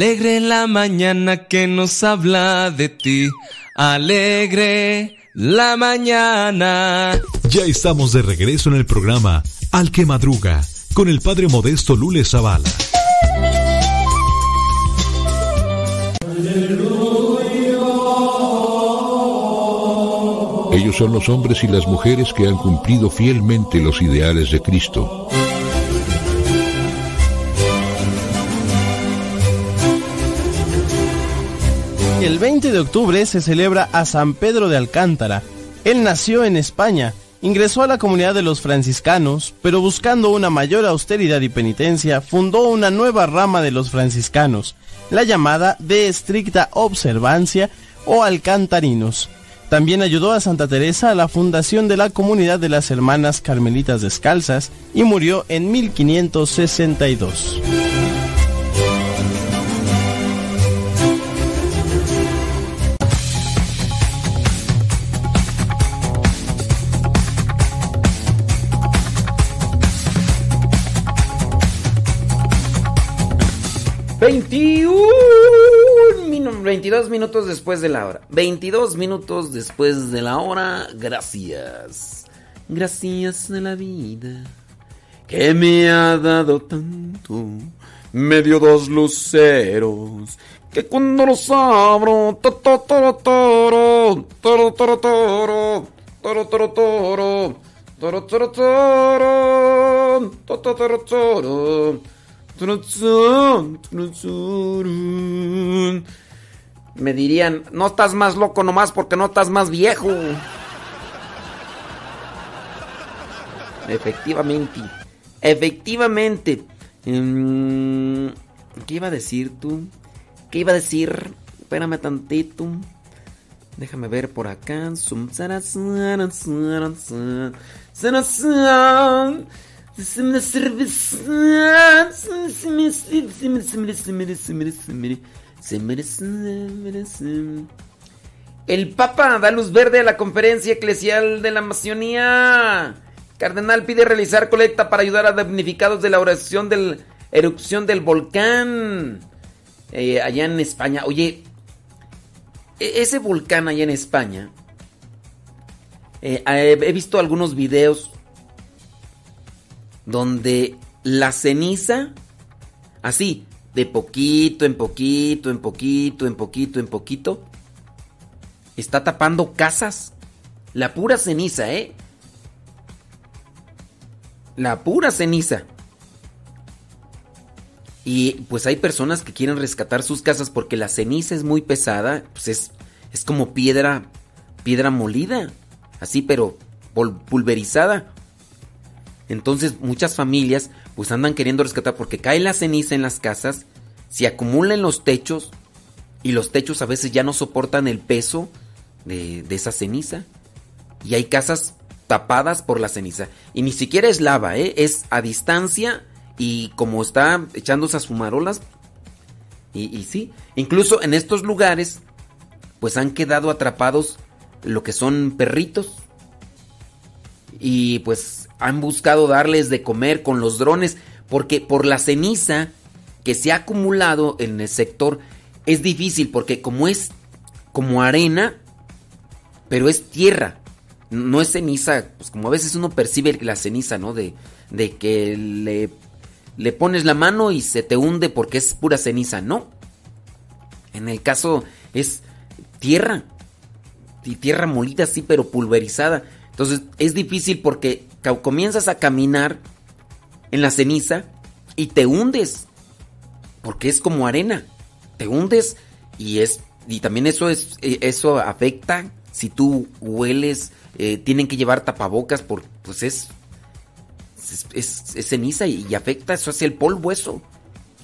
Alegre la mañana que nos habla de ti. Alegre la mañana. Ya estamos de regreso en el programa Al que madruga con el padre modesto Lule Zavala. Ellos son los hombres y las mujeres que han cumplido fielmente los ideales de Cristo. Octubre se celebra a San Pedro de Alcántara. Él nació en España, ingresó a la comunidad de los franciscanos, pero buscando una mayor austeridad y penitencia, fundó una nueva rama de los franciscanos, la llamada de estricta observancia o alcantarinos. También ayudó a Santa Teresa a la fundación de la comunidad de las Hermanas Carmelitas Descalzas y murió en 1562. 21 22 minutos después de la hora. 22 minutos después de la hora. Gracias. Gracias de la vida que me ha dado tanto. Me dio dos luceros que cuando los abro. Toro, toro, toro, toro, toro, toro, toro, toro, toro, toro, toro, toro, toro, toro, me dirían, no estás más loco nomás porque no estás más viejo. Efectivamente. Efectivamente. Em, ¿Qué iba a decir tú? ¿Qué iba a decir? Espérame tantito. Déjame ver por acá. El Papa da luz verde a la conferencia eclesial de la Macionía. Cardenal pide realizar colecta para ayudar a damnificados de la oración de la erupción del volcán. Eh, allá en España. Oye, e-, ese volcán allá en España. Eh, he visto algunos videos donde la ceniza, así, de poquito en poquito, en poquito, en poquito, en poquito, está tapando casas. La pura ceniza, ¿eh? La pura ceniza. Y pues hay personas que quieren rescatar sus casas porque la ceniza es muy pesada, pues es, es como piedra, piedra molida, así pero pulverizada. Entonces muchas familias pues andan queriendo rescatar porque cae la ceniza en las casas, se acumula en los techos y los techos a veces ya no soportan el peso de, esa ceniza. Y hay casas tapadas por la ceniza. Y ni siquiera es lava, ¿eh? es a distancia y como está echando esas fumarolas. Y, y sí, incluso en estos lugares, pues han quedado atrapados lo que son perritos. Y pues han buscado darles de comer con los drones, porque por la ceniza que se ha acumulado en el sector es difícil, porque como es como arena, pero es tierra no es ceniza, pues como a veces uno percibe la ceniza, ¿no? De, de que le, le pones la mano y se te hunde porque es pura ceniza, no. En el caso es tierra, y tierra molida así, pero pulverizada. Entonces es difícil porque comienzas a caminar en la ceniza y te hundes, porque es como arena, te hundes y es y también eso es eso afecta si tú hueles eh, tienen que llevar tapabocas por, pues es, es, ceniza y, afecta eso hacia el polvo eso.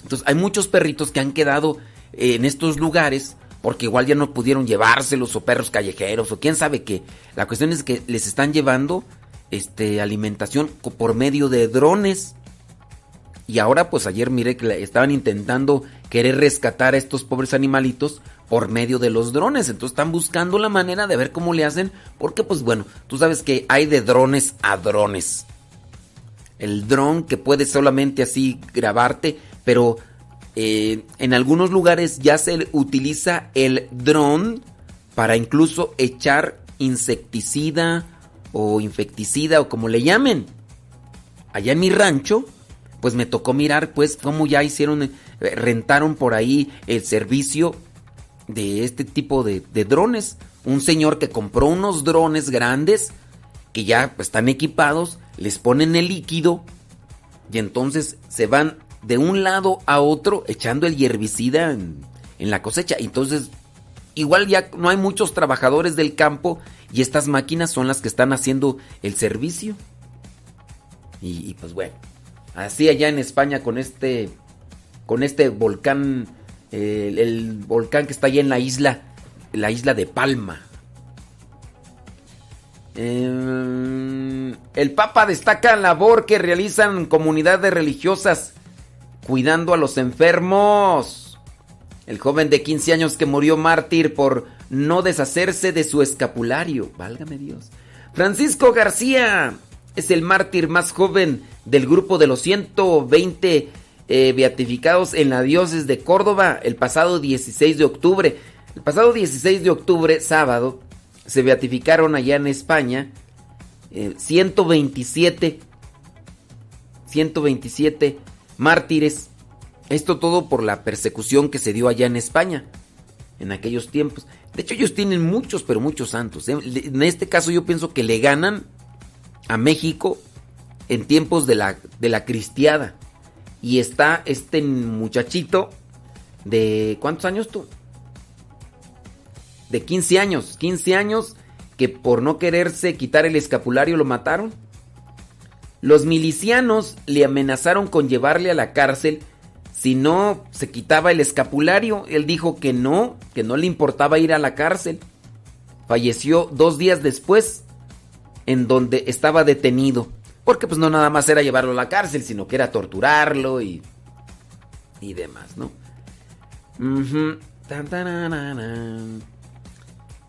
Entonces hay muchos perritos que han quedado en estos lugares porque igual ya no pudieron llevárselos o perros callejeros o quién sabe qué. La cuestión es que les están llevando este alimentación por medio de drones. Y ahora pues ayer miré que estaban intentando querer rescatar a estos pobres animalitos por medio de los drones. Entonces están buscando la manera de ver cómo le hacen. Porque pues bueno, tú sabes que hay de drones a drones. El dron que puede solamente así grabarte, pero eh, en algunos lugares ya se utiliza el dron para incluso echar insecticida o infecticida o como le llamen. Allá en mi rancho, pues me tocó mirar pues cómo ya hicieron, eh, rentaron por ahí el servicio de este tipo de, drones. Un señor que compró unos drones grandes que ya están equipados, les ponen el líquido y entonces se van de un lado a otro echando el herbicida en, la cosecha. Entonces, igual ya no hay muchos trabajadores del campo y estas máquinas son las que están haciendo el servicio. Y, pues bueno, así allá en España con este, con este volcán el, volcán que está allá en la isla, la isla de Palma. Em, el Papa destaca la labor que realizan comunidades religiosas cuidando a los enfermos. El joven de 15 años que murió mártir por no deshacerse de su escapulario. Válgame Dios. Francisco García es el mártir más joven del grupo de los 120 eh, beatificados en la diócesis de Córdoba el pasado 16 de octubre. El pasado 16 de octubre, sábado, se beatificaron allá en España 127, eh, 127 mártires. Esto todo por la persecución que se dio allá en España en aquellos tiempos. De hecho, ellos tienen muchos, pero muchos santos. ¿eh? En este caso yo pienso que le ganan a México en tiempos de la, de la cristiada. Y está este muchachito de... ¿Cuántos años tú? De 15 años. 15 años que por no quererse quitar el escapulario lo mataron. Los milicianos le amenazaron con llevarle a la cárcel si no se quitaba el escapulario. Él dijo que no, que no le importaba ir a la cárcel. Falleció dos días después, en donde estaba detenido. Porque pues no nada más era llevarlo a la cárcel, sino que era torturarlo y, y demás, ¿no?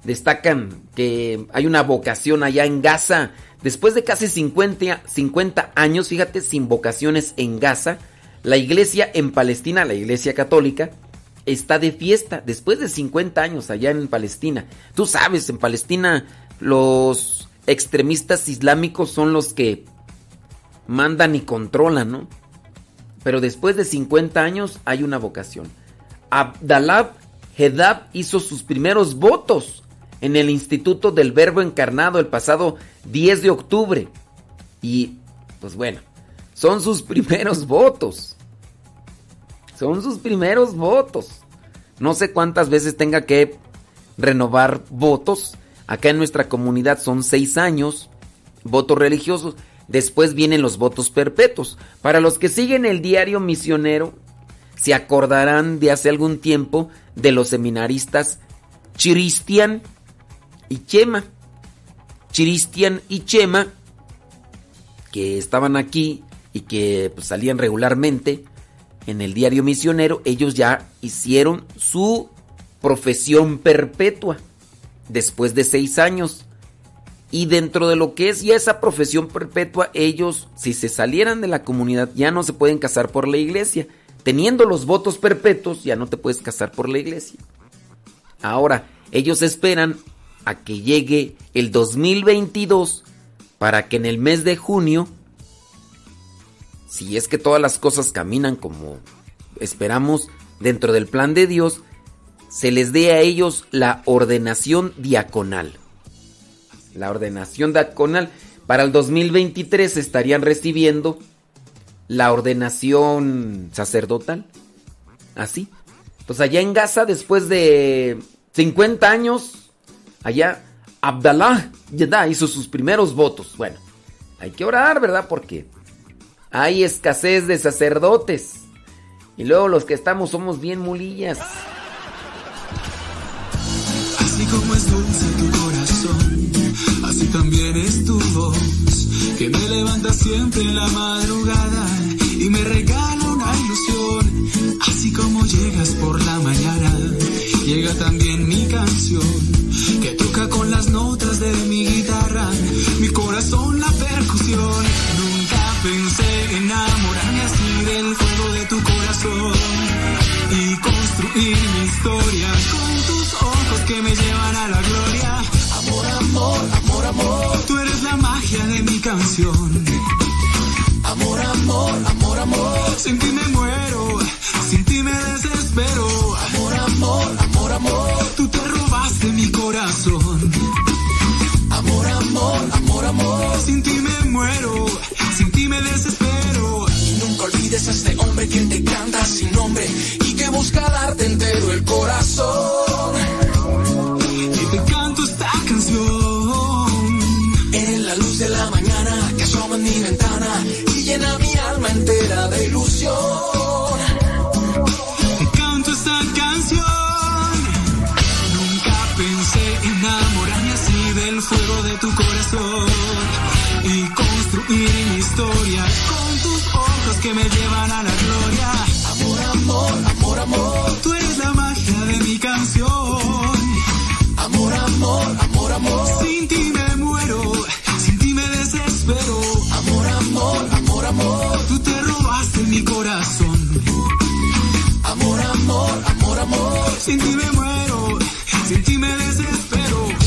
Destacan que hay una vocación allá en Gaza. Después de casi 50, 50 años, fíjate, sin vocaciones en Gaza, la iglesia en Palestina, la iglesia católica, está de fiesta después de 50 años allá en Palestina. Tú sabes, en Palestina los extremistas islámicos son los que mandan y controlan, ¿no? Pero después de 50 años hay una vocación. Abdalab Hedab hizo sus primeros votos en el Instituto del Verbo Encarnado el pasado 10 de octubre. Y, pues bueno, son sus primeros votos. Son sus primeros votos. No sé cuántas veces tenga que renovar votos. Acá en nuestra comunidad son seis años, votos religiosos. Después vienen los votos perpetuos. Para los que siguen el diario misionero, se acordarán de hace algún tiempo de los seminaristas Chiristian y Chema. Chiristian y Chema, que estaban aquí y que pues, salían regularmente en el diario misionero, ellos ya hicieron su profesión perpetua después de seis años. Y dentro de lo que es ya esa profesión perpetua, ellos, si se salieran de la comunidad, ya no se pueden casar por la iglesia. Teniendo los votos perpetuos, ya no te puedes casar por la iglesia. Ahora, ellos esperan a que llegue el 2022 para que en el mes de junio, si es que todas las cosas caminan como esperamos dentro del plan de Dios, se les dé a ellos la ordenación diaconal. La ordenación diaconal para el 2023 estarían recibiendo la ordenación sacerdotal. Así. Pues allá en Gaza, después de 50 años, allá Abdallah ya hizo sus primeros votos. Bueno, hay que orar, ¿verdad? Porque hay escasez de sacerdotes. Y luego los que estamos somos bien mulillas. Así como es dulce tu corazón, así también es tu voz, que me levanta siempre en la madrugada y me regala una ilusión. Así como llegas por la mañana, llega también mi canción, que toca con las notas de mi guitarra, mi corazón la percusión. Nunca pensé y construir mi historia con tus ojos que me llevan a la gloria. Amor, amor, amor, amor, tú eres la magia de mi canción. Amor, amor, amor, amor, sin ti me muero, sin ti me desespero. Amor, amor, amor, amor, tú te robaste mi corazón. Amor, amor, amor, amor, sin ti me muero, sin ti me desespero. Nunca olvides a este hombre que te canta sin nombre y que busca darte entero el corazón. Y te canto esta canción. Eres la luz de la mañana que asoma en mi ventana y llena mi alma entera de ilusión. Te canto esta canción. Nunca pensé enamorarme así del fuego de tu corazón y construir que me llevan a la gloria. Amor, amor, amor, amor, tú eres la magia de mi canción. Amor, amor, amor, amor, sin ti me muero, sin ti me desespero. Amor, amor, amor, amor, tú te robaste mi corazón. Amor, amor, amor, amor, sin ti me muero, sin ti me desespero.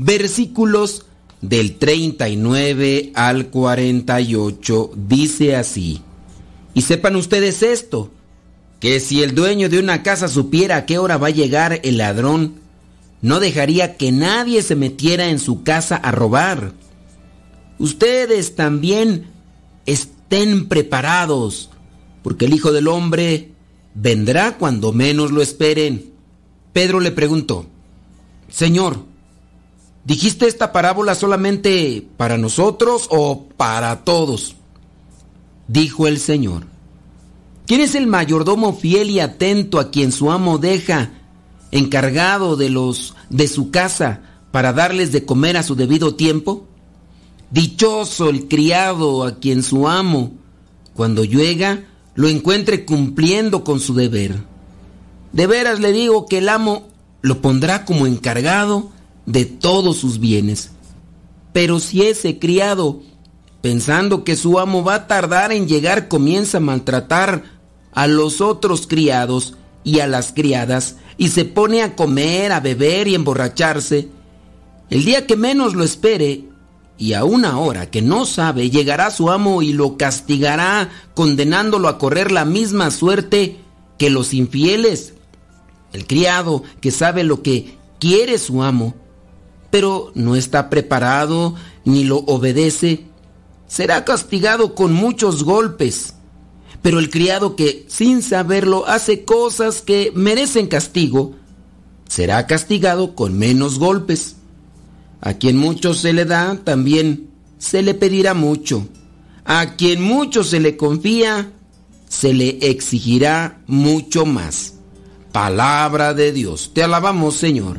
versículos del 39 al 48. Dice así, y sepan ustedes esto, que si el dueño de una casa supiera a qué hora va a llegar el ladrón, no dejaría que nadie se metiera en su casa a robar. Ustedes también estén preparados, porque el Hijo del Hombre vendrá cuando menos lo esperen. Pedro le preguntó, Señor, ¿dijiste esta parábola solamente para nosotros o para todos? Dijo el Señor, ¿quién es el mayordomo fiel y atento a quien su amo deja encargado de los de su casa para darles de comer a su debido tiempo? Dichoso el criado a quien su amo, cuando llega, lo encuentre cumpliendo con su deber. De veras le digo que el amo lo pondrá como encargado de todos sus bienes. Pero si ese criado, pensando que su amo va a tardar en llegar, comienza a maltratar a los otros criados y a las criadas y se pone a comer, a beber y emborracharse, el día que menos lo espere y a una hora que no sabe, llegará su amo y lo castigará, condenándolo a correr la misma suerte que los infieles. El criado que sabe lo que quiere su amo, pero no está preparado ni lo obedece, será castigado con muchos golpes. Pero el criado que sin saberlo hace cosas que merecen castigo, será castigado con menos golpes. A quien mucho se le da, también se le pedirá mucho. A quien mucho se le confía, se le exigirá mucho más. Palabra de Dios. Te alabamos, Señor.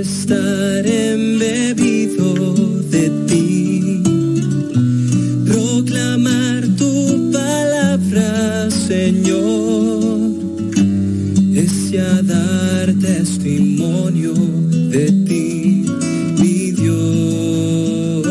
es estar embebido de ti. Proclamar tu palabra, Señor, es ya dar testimonio de ti, mi Dios.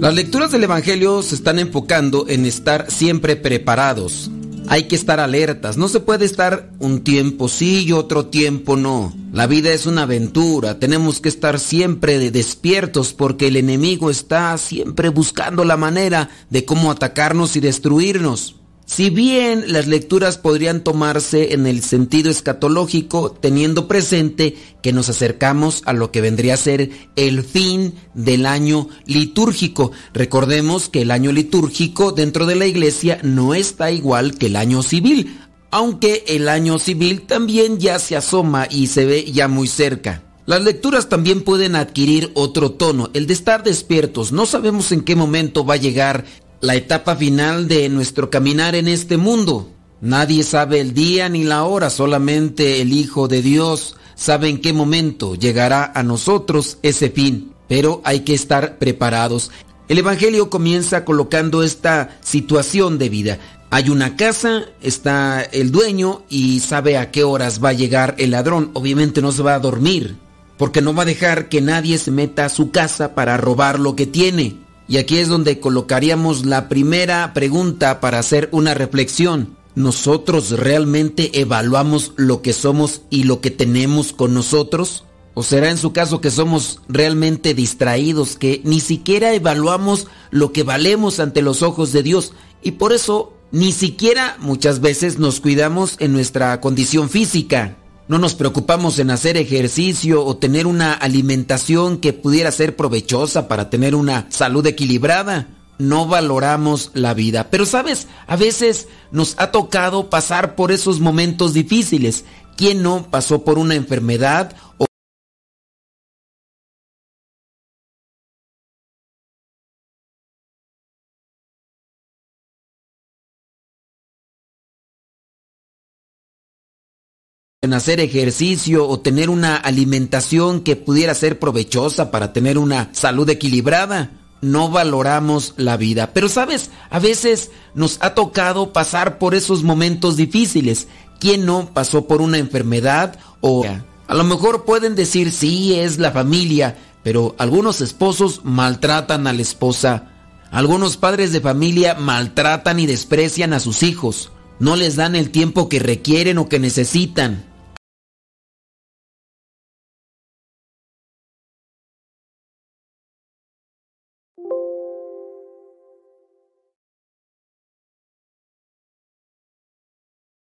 Las lecturas del Evangelio se están enfocando en estar siempre preparados. Hay que estar alertas, no se puede estar un tiempo sí y otro tiempo no. La vida es una aventura, tenemos que estar siempre de despiertos porque el enemigo está siempre buscando la manera de cómo atacarnos y destruirnos. Si bien las lecturas podrían tomarse en el sentido escatológico, teniendo presente que nos acercamos a lo que vendría a ser el fin del año litúrgico. Recordemos que el año litúrgico dentro de la iglesia no está igual que el año civil, aunque el año civil también ya se asoma y se ve ya muy cerca. Las lecturas también pueden adquirir otro tono, el de estar despiertos. No sabemos en qué momento va a llegar la etapa final de nuestro caminar en este mundo. Nadie sabe el día ni la hora, solamente el Hijo de Dios sabe en qué momento llegará a nosotros ese fin, pero hay que estar preparados. El Evangelio comienza colocando esta situación de vida. Hay una casa, está el dueño y sabe a qué horas va a llegar el ladrón. Obviamente no se va a dormir, porque no va a dejar que nadie se meta a su casa para robar lo que tiene. Y aquí es donde colocaríamos la primera pregunta para hacer una reflexión. ¿Nosotros realmente evaluamos lo que somos y lo que tenemos con nosotros? ¿O será en su caso que somos realmente distraídos, que ni siquiera evaluamos lo que valemos ante los ojos de Dios y por eso ni siquiera muchas veces nos cuidamos en nuestra condición física? No nos preocupamos en hacer ejercicio o tener una alimentación que pudiera ser provechosa para tener una salud equilibrada. No valoramos la vida. Pero sabes, a veces nos ha tocado pasar por esos momentos difíciles. ¿Quién no pasó por una enfermedad en hacer ejercicio o tener una alimentación que pudiera ser provechosa para tener una salud equilibrada. No valoramos la vida. Pero sabes, a veces nos ha tocado pasar por esos momentos difíciles. ¿Quién no pasó por una enfermedad o... A lo mejor pueden decir sí, es la familia, pero algunos esposos maltratan a la esposa. Algunos padres de familia maltratan y desprecian a sus hijos. No les dan el tiempo que requieren o que necesitan.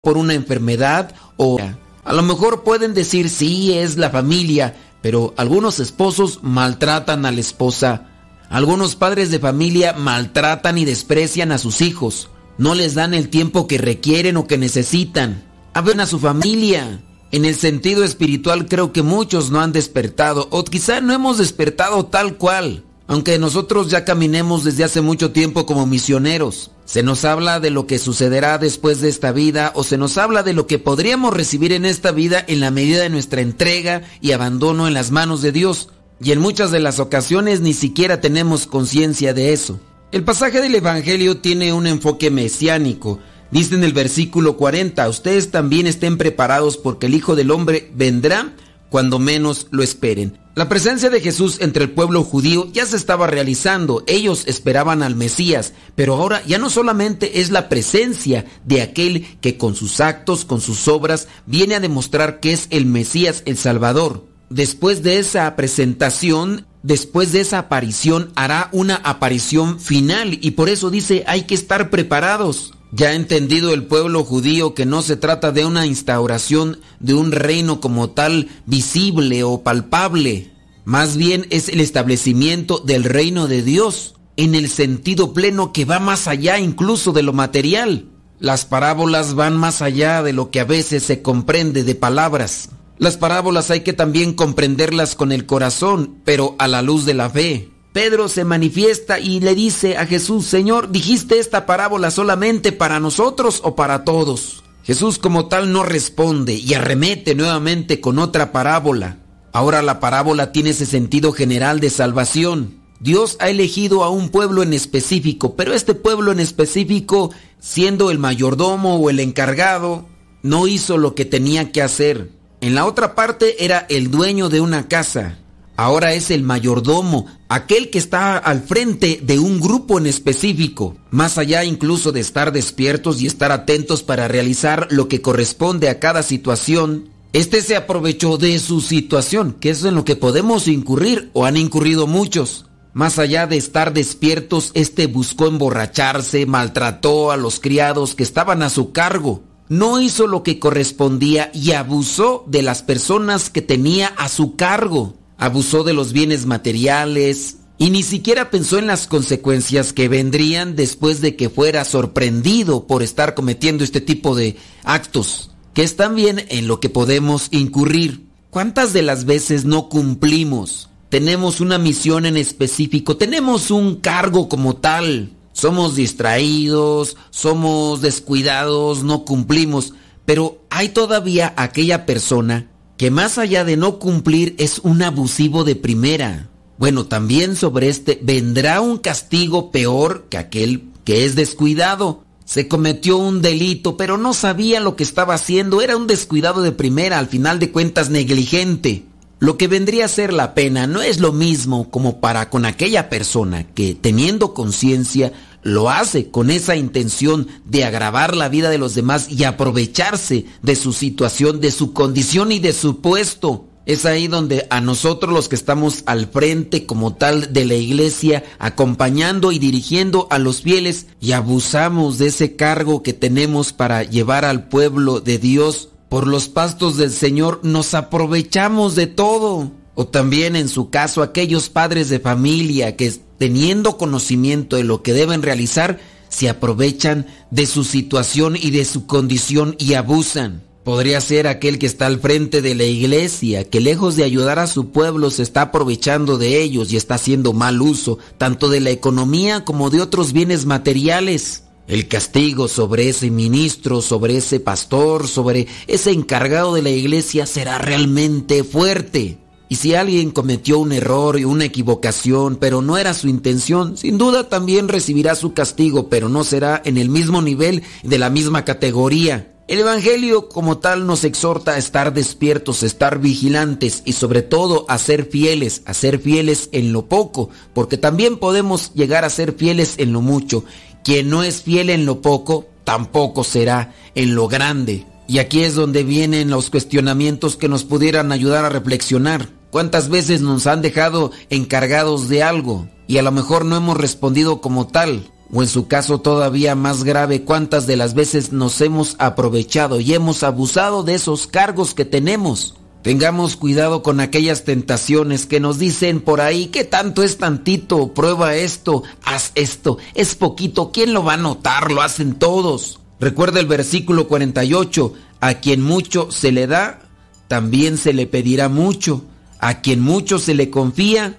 Por una enfermedad o A lo mejor pueden decir sí, es la familia, pero algunos esposos maltratan a la esposa. Algunos padres de familia maltratan y desprecian a sus hijos. No les dan el tiempo que requieren o que necesitan. Hablen a su familia. En el sentido espiritual creo que muchos no han despertado o quizá no hemos despertado tal cual aunque nosotros ya caminemos desde hace mucho tiempo como misioneros. Se nos habla de lo que sucederá después de esta vida o se nos habla de lo que podríamos recibir en esta vida en la medida de nuestra entrega y abandono en las manos de Dios. Y en muchas de las ocasiones ni siquiera tenemos conciencia de eso. El pasaje del Evangelio tiene un enfoque mesiánico. Dice en el versículo 40, ustedes también estén preparados porque el Hijo del Hombre vendrá cuando menos lo esperen. La presencia de Jesús entre el pueblo judío ya se estaba realizando, ellos esperaban al Mesías, pero ahora ya no solamente es la presencia de aquel que con sus actos, con sus obras, viene a demostrar que es el Mesías, el Salvador. Después de esa presentación, después de esa aparición, hará una aparición final y por eso dice hay que estar preparados. Ya ha entendido el pueblo judío que no se trata de una instauración de un reino como tal visible o palpable, más bien es el establecimiento del reino de Dios en el sentido pleno que va más allá incluso de lo material. Las parábolas van más allá de lo que a veces se comprende de palabras. Las parábolas hay que también comprenderlas con el corazón, pero a la luz de la fe. Pedro se manifiesta y le dice a Jesús, Señor, ¿dijiste esta parábola solamente para nosotros o para todos? Jesús como tal no responde y arremete nuevamente con otra parábola. Ahora la parábola tiene ese sentido general de salvación. Dios ha elegido a un pueblo en específico, pero este pueblo en específico, siendo el mayordomo o el encargado, no hizo lo que tenía que hacer. En la otra parte era el dueño de una casa, ahora es el mayordomo, aquel que está al frente de un grupo en específico, más allá incluso de estar despiertos y estar atentos para realizar lo que corresponde a cada situación. Este se aprovechó de su situación, que es en lo que podemos incurrir o han incurrido muchos. Más allá de estar despiertos, este buscó emborracharse, maltrató a los criados que estaban a su cargo, no hizo lo que correspondía y abusó de las personas que tenía a su cargo abusó de los bienes materiales y ni siquiera pensó en las consecuencias que vendrían después de que fuera sorprendido por estar cometiendo este tipo de actos, que es también en lo que podemos incurrir. ¿Cuántas de las veces no cumplimos? Tenemos una misión en específico, tenemos un cargo como tal, somos distraídos, somos descuidados, no cumplimos, pero hay todavía aquella persona que más allá de no cumplir es un abusivo de primera. Bueno, también sobre este vendrá un castigo peor que aquel que es descuidado. Se cometió un delito, pero no sabía lo que estaba haciendo, era un descuidado de primera, al final de cuentas negligente. Lo que vendría a ser la pena no es lo mismo como para con aquella persona que, teniendo conciencia, lo hace con esa intención de agravar la vida de los demás y aprovecharse de su situación, de su condición y de su puesto. Es ahí donde a nosotros los que estamos al frente como tal de la iglesia, acompañando y dirigiendo a los fieles y abusamos de ese cargo que tenemos para llevar al pueblo de Dios por los pastos del Señor, nos aprovechamos de todo. O también en su caso aquellos padres de familia que teniendo conocimiento de lo que deben realizar, se aprovechan de su situación y de su condición y abusan. Podría ser aquel que está al frente de la iglesia, que lejos de ayudar a su pueblo se está aprovechando de ellos y está haciendo mal uso tanto de la economía como de otros bienes materiales. El castigo sobre ese ministro, sobre ese pastor, sobre ese encargado de la iglesia será realmente fuerte. Y si alguien cometió un error y una equivocación, pero no era su intención, sin duda también recibirá su castigo, pero no será en el mismo nivel de la misma categoría. El Evangelio como tal nos exhorta a estar despiertos, a estar vigilantes y sobre todo a ser fieles, a ser fieles en lo poco, porque también podemos llegar a ser fieles en lo mucho. Quien no es fiel en lo poco, tampoco será en lo grande. Y aquí es donde vienen los cuestionamientos que nos pudieran ayudar a reflexionar. ¿Cuántas veces nos han dejado encargados de algo y a lo mejor no hemos respondido como tal? o en su caso todavía más grave, cuántas de las veces nos hemos aprovechado y hemos abusado de esos cargos que tenemos. Tengamos cuidado con aquellas tentaciones que nos dicen por ahí que tanto es tantito, prueba esto, haz esto, es poquito, ¿quién lo va a notar? Lo hacen todos. Recuerda el versículo 48, a quien mucho se le da, también se le pedirá mucho, a quien mucho se le confía,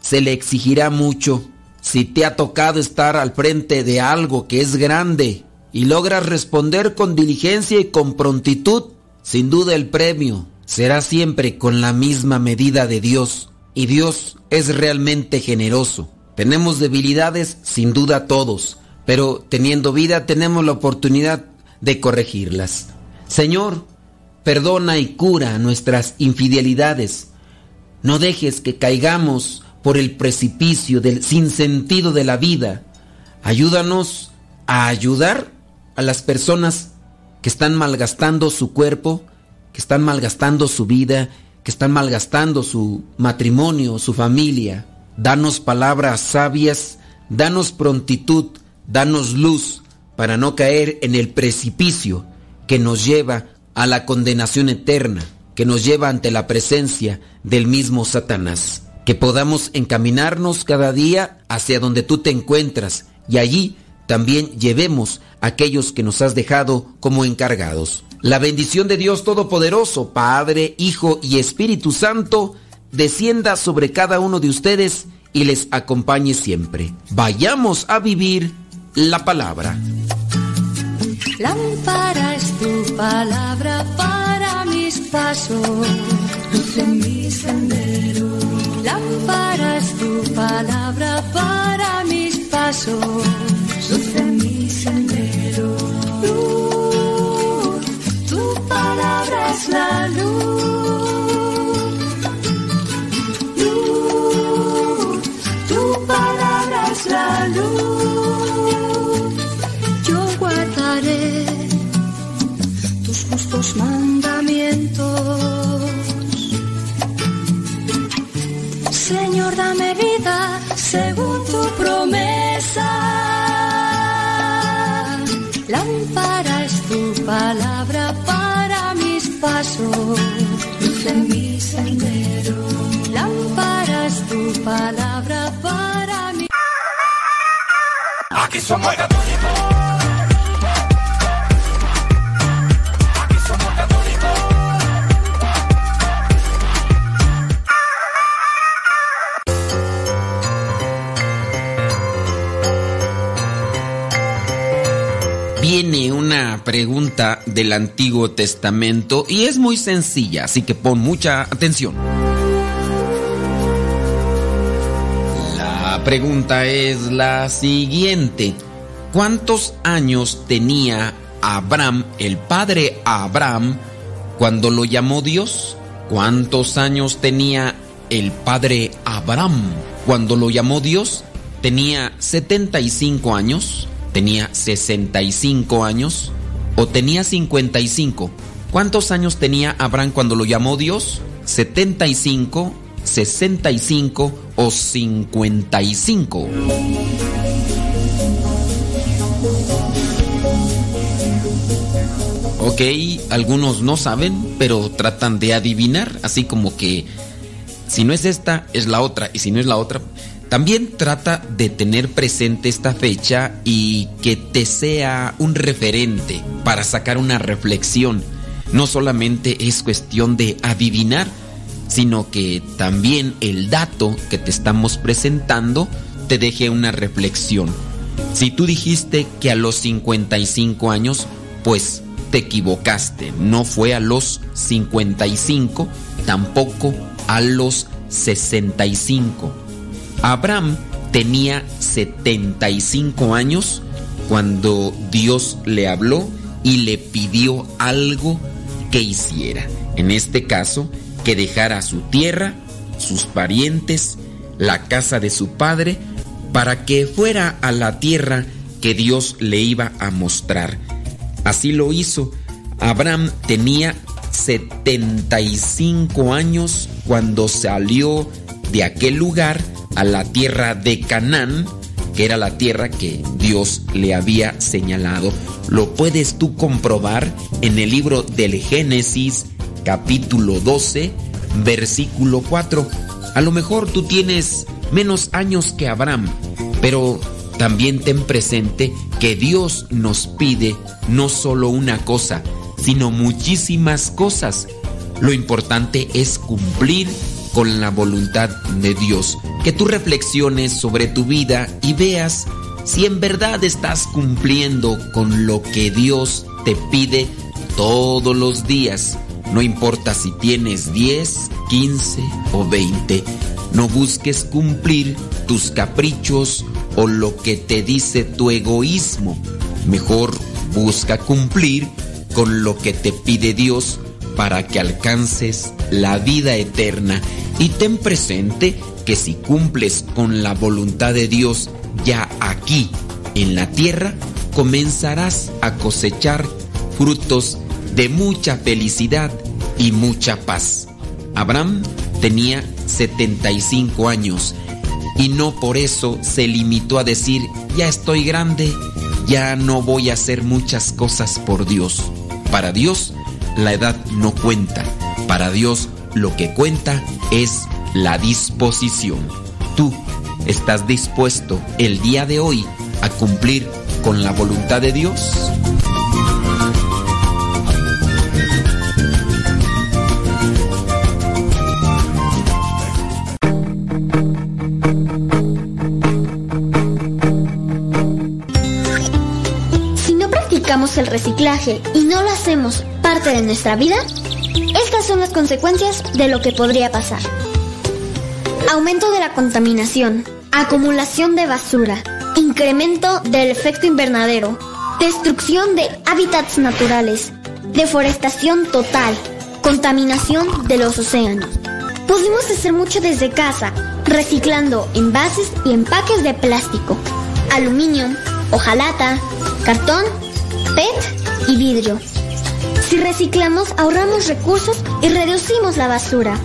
se le exigirá mucho. Si te ha tocado estar al frente de algo que es grande y logras responder con diligencia y con prontitud, sin duda el premio será siempre con la misma medida de Dios. Y Dios es realmente generoso. Tenemos debilidades, sin duda todos, pero teniendo vida tenemos la oportunidad de corregirlas. Señor, perdona y cura nuestras infidelidades. No dejes que caigamos por el precipicio del sinsentido de la vida. Ayúdanos a ayudar a las personas que están malgastando su cuerpo, que están malgastando su vida, que están malgastando su matrimonio, su familia. Danos palabras sabias, danos prontitud, danos luz para no caer en el precipicio que nos lleva a la condenación eterna, que nos lleva ante la presencia del mismo Satanás que podamos encaminarnos cada día hacia donde tú te encuentras y allí también llevemos a aquellos que nos has dejado como encargados. La bendición de Dios Todopoderoso, Padre, Hijo y Espíritu Santo, descienda sobre cada uno de ustedes y les acompañe siempre. Vayamos a vivir la palabra. Tu palabra mis pasos, luz en mi sendero. Lámpara es tu palabra para mis pasos, luz en mi sendero. Tu palabra es la luz. Luz, tu palabra es la luz. Yo guardaré tus justos mandamientos. Dame vida según tu promesa. Lámpara es tu palabra para mis pasos, luz en mi sendero. Lámpara es tu palabra para mi. Aquí somos pregunta del Antiguo Testamento y es muy sencilla, así que pon mucha atención. La pregunta es la siguiente. ¿Cuántos años tenía Abraham, el padre Abraham, cuando lo llamó Dios? ¿Cuántos años tenía el padre Abraham cuando lo llamó Dios? ¿Tenía 75 años? ¿Tenía 65 años? ¿O tenía 55? ¿Cuántos años tenía Abraham cuando lo llamó Dios? ¿75, 65 o 55? Ok, algunos no saben, pero tratan de adivinar, así como que si no es esta, es la otra, y si no es la otra, también trata de tener presente esta fecha y que te sea un referente para sacar una reflexión. No solamente es cuestión de adivinar, sino que también el dato que te estamos presentando te deje una reflexión. Si tú dijiste que a los 55 años, pues te equivocaste. No fue a los 55, tampoco a los 65. Abraham tenía 75 años cuando Dios le habló y le pidió algo que hiciera. En este caso, que dejara su tierra, sus parientes, la casa de su padre, para que fuera a la tierra que Dios le iba a mostrar. Así lo hizo. Abraham tenía 75 años cuando salió de aquel lugar a la tierra de Canaán, que era la tierra que Dios le había señalado. Lo puedes tú comprobar en el libro del Génesis capítulo 12, versículo 4. A lo mejor tú tienes menos años que Abraham, pero también ten presente que Dios nos pide no solo una cosa, sino muchísimas cosas. Lo importante es cumplir con la voluntad de Dios. Que tú reflexiones sobre tu vida y veas si en verdad estás cumpliendo con lo que Dios te pide todos los días. No importa si tienes 10, 15 o 20. No busques cumplir tus caprichos o lo que te dice tu egoísmo. Mejor busca cumplir con lo que te pide Dios para que alcances la vida eterna. Y ten presente que si cumples con la voluntad de Dios ya aquí en la tierra, comenzarás a cosechar frutos de mucha felicidad y mucha paz. Abraham tenía 75 años y no por eso se limitó a decir, ya estoy grande, ya no voy a hacer muchas cosas por Dios. Para Dios, la edad no cuenta. Para Dios, lo que cuenta es la disposición. Tú estás dispuesto el día de hoy a cumplir con la voluntad de Dios. Si no practicamos el reciclaje y no lo hacemos parte de nuestra vida, estas son las consecuencias de lo que podría pasar. Aumento de la contaminación, acumulación de basura, incremento del efecto invernadero, destrucción de hábitats naturales, deforestación total, contaminación de los océanos. Podemos hacer mucho desde casa, reciclando envases y empaques de plástico, aluminio, hojalata, cartón, PET y vidrio. Si reciclamos, ahorramos recursos y reducimos la basura.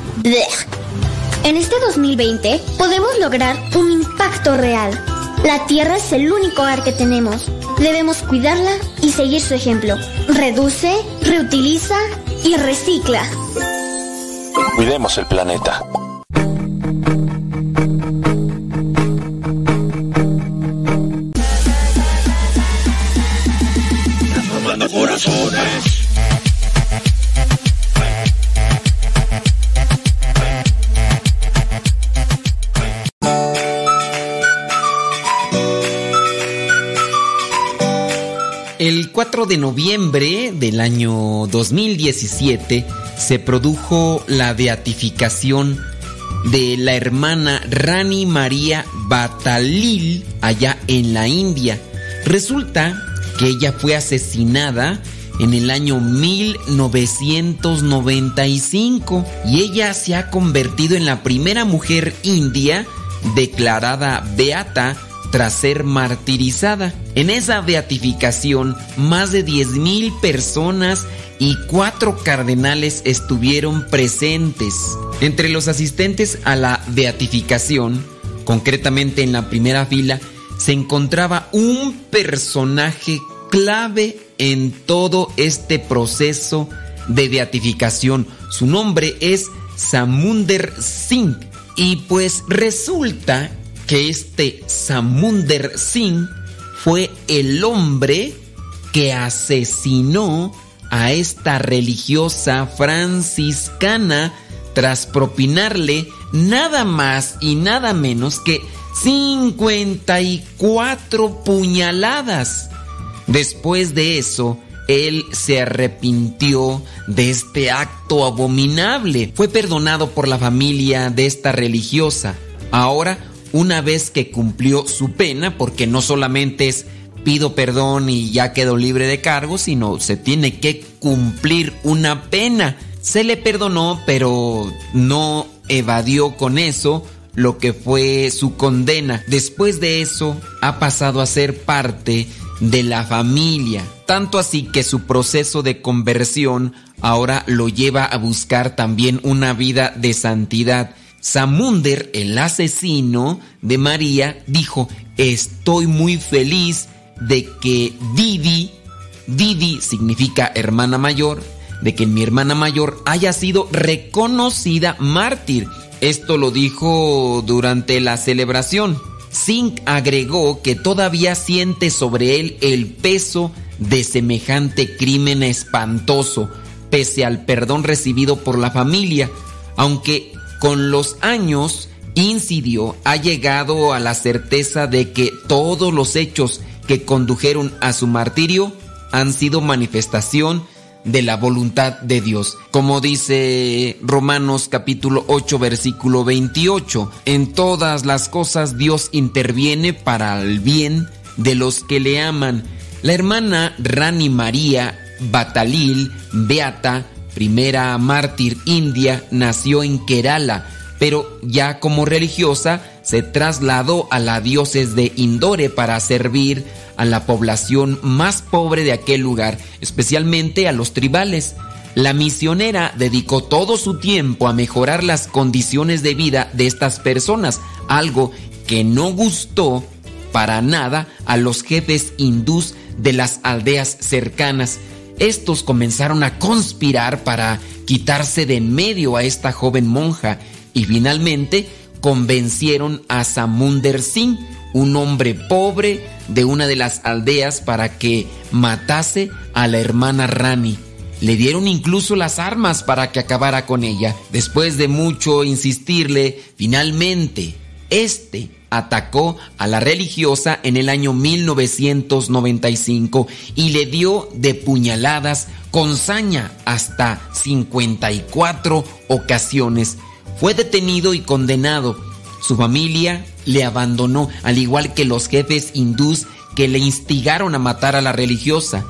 En este 2020 podemos lograr un impacto real. La Tierra es el único hogar que tenemos. Debemos cuidarla y seguir su ejemplo. Reduce, reutiliza y recicla. Cuidemos el planeta. Noviembre del año 2017 se produjo la beatificación de la hermana Rani María Batalil allá en la India. Resulta que ella fue asesinada en el año 1995 y ella se ha convertido en la primera mujer india declarada beata tras ser martirizada. En esa beatificación, más de 10.000 personas y cuatro cardenales estuvieron presentes. Entre los asistentes a la beatificación, concretamente en la primera fila, se encontraba un personaje clave en todo este proceso de beatificación. Su nombre es Samunder Singh. Y pues resulta que este Samunder Singh fue el hombre que asesinó a esta religiosa franciscana tras propinarle nada más y nada menos que 54 puñaladas. Después de eso, él se arrepintió de este acto abominable. Fue perdonado por la familia de esta religiosa. Ahora, una vez que cumplió su pena, porque no solamente es pido perdón y ya quedo libre de cargo, sino se tiene que cumplir una pena. Se le perdonó, pero no evadió con eso lo que fue su condena. Después de eso, ha pasado a ser parte de la familia. Tanto así que su proceso de conversión ahora lo lleva a buscar también una vida de santidad. Samunder, el asesino de María, dijo, estoy muy feliz de que Didi, Didi significa hermana mayor, de que mi hermana mayor haya sido reconocida mártir. Esto lo dijo durante la celebración. Zink agregó que todavía siente sobre él el peso de semejante crimen espantoso, pese al perdón recibido por la familia, aunque con los años Incidio ha llegado a la certeza de que todos los hechos que condujeron a su martirio han sido manifestación de la voluntad de Dios. Como dice Romanos capítulo 8 versículo 28, en todas las cosas Dios interviene para el bien de los que le aman. La hermana Rani María Batalil Beata primera mártir india, nació en Kerala, pero ya como religiosa se trasladó a la diócesis de Indore para servir a la población más pobre de aquel lugar, especialmente a los tribales. La misionera dedicó todo su tiempo a mejorar las condiciones de vida de estas personas, algo que no gustó para nada a los jefes hindús de las aldeas cercanas. Estos comenzaron a conspirar para quitarse de en medio a esta joven monja y finalmente convencieron a Samunder Singh, un hombre pobre de una de las aldeas, para que matase a la hermana Rani. Le dieron incluso las armas para que acabara con ella. Después de mucho insistirle, finalmente, este atacó a la religiosa en el año 1995 y le dio de puñaladas con saña hasta 54 ocasiones. Fue detenido y condenado. Su familia le abandonó, al igual que los jefes hindús que le instigaron a matar a la religiosa.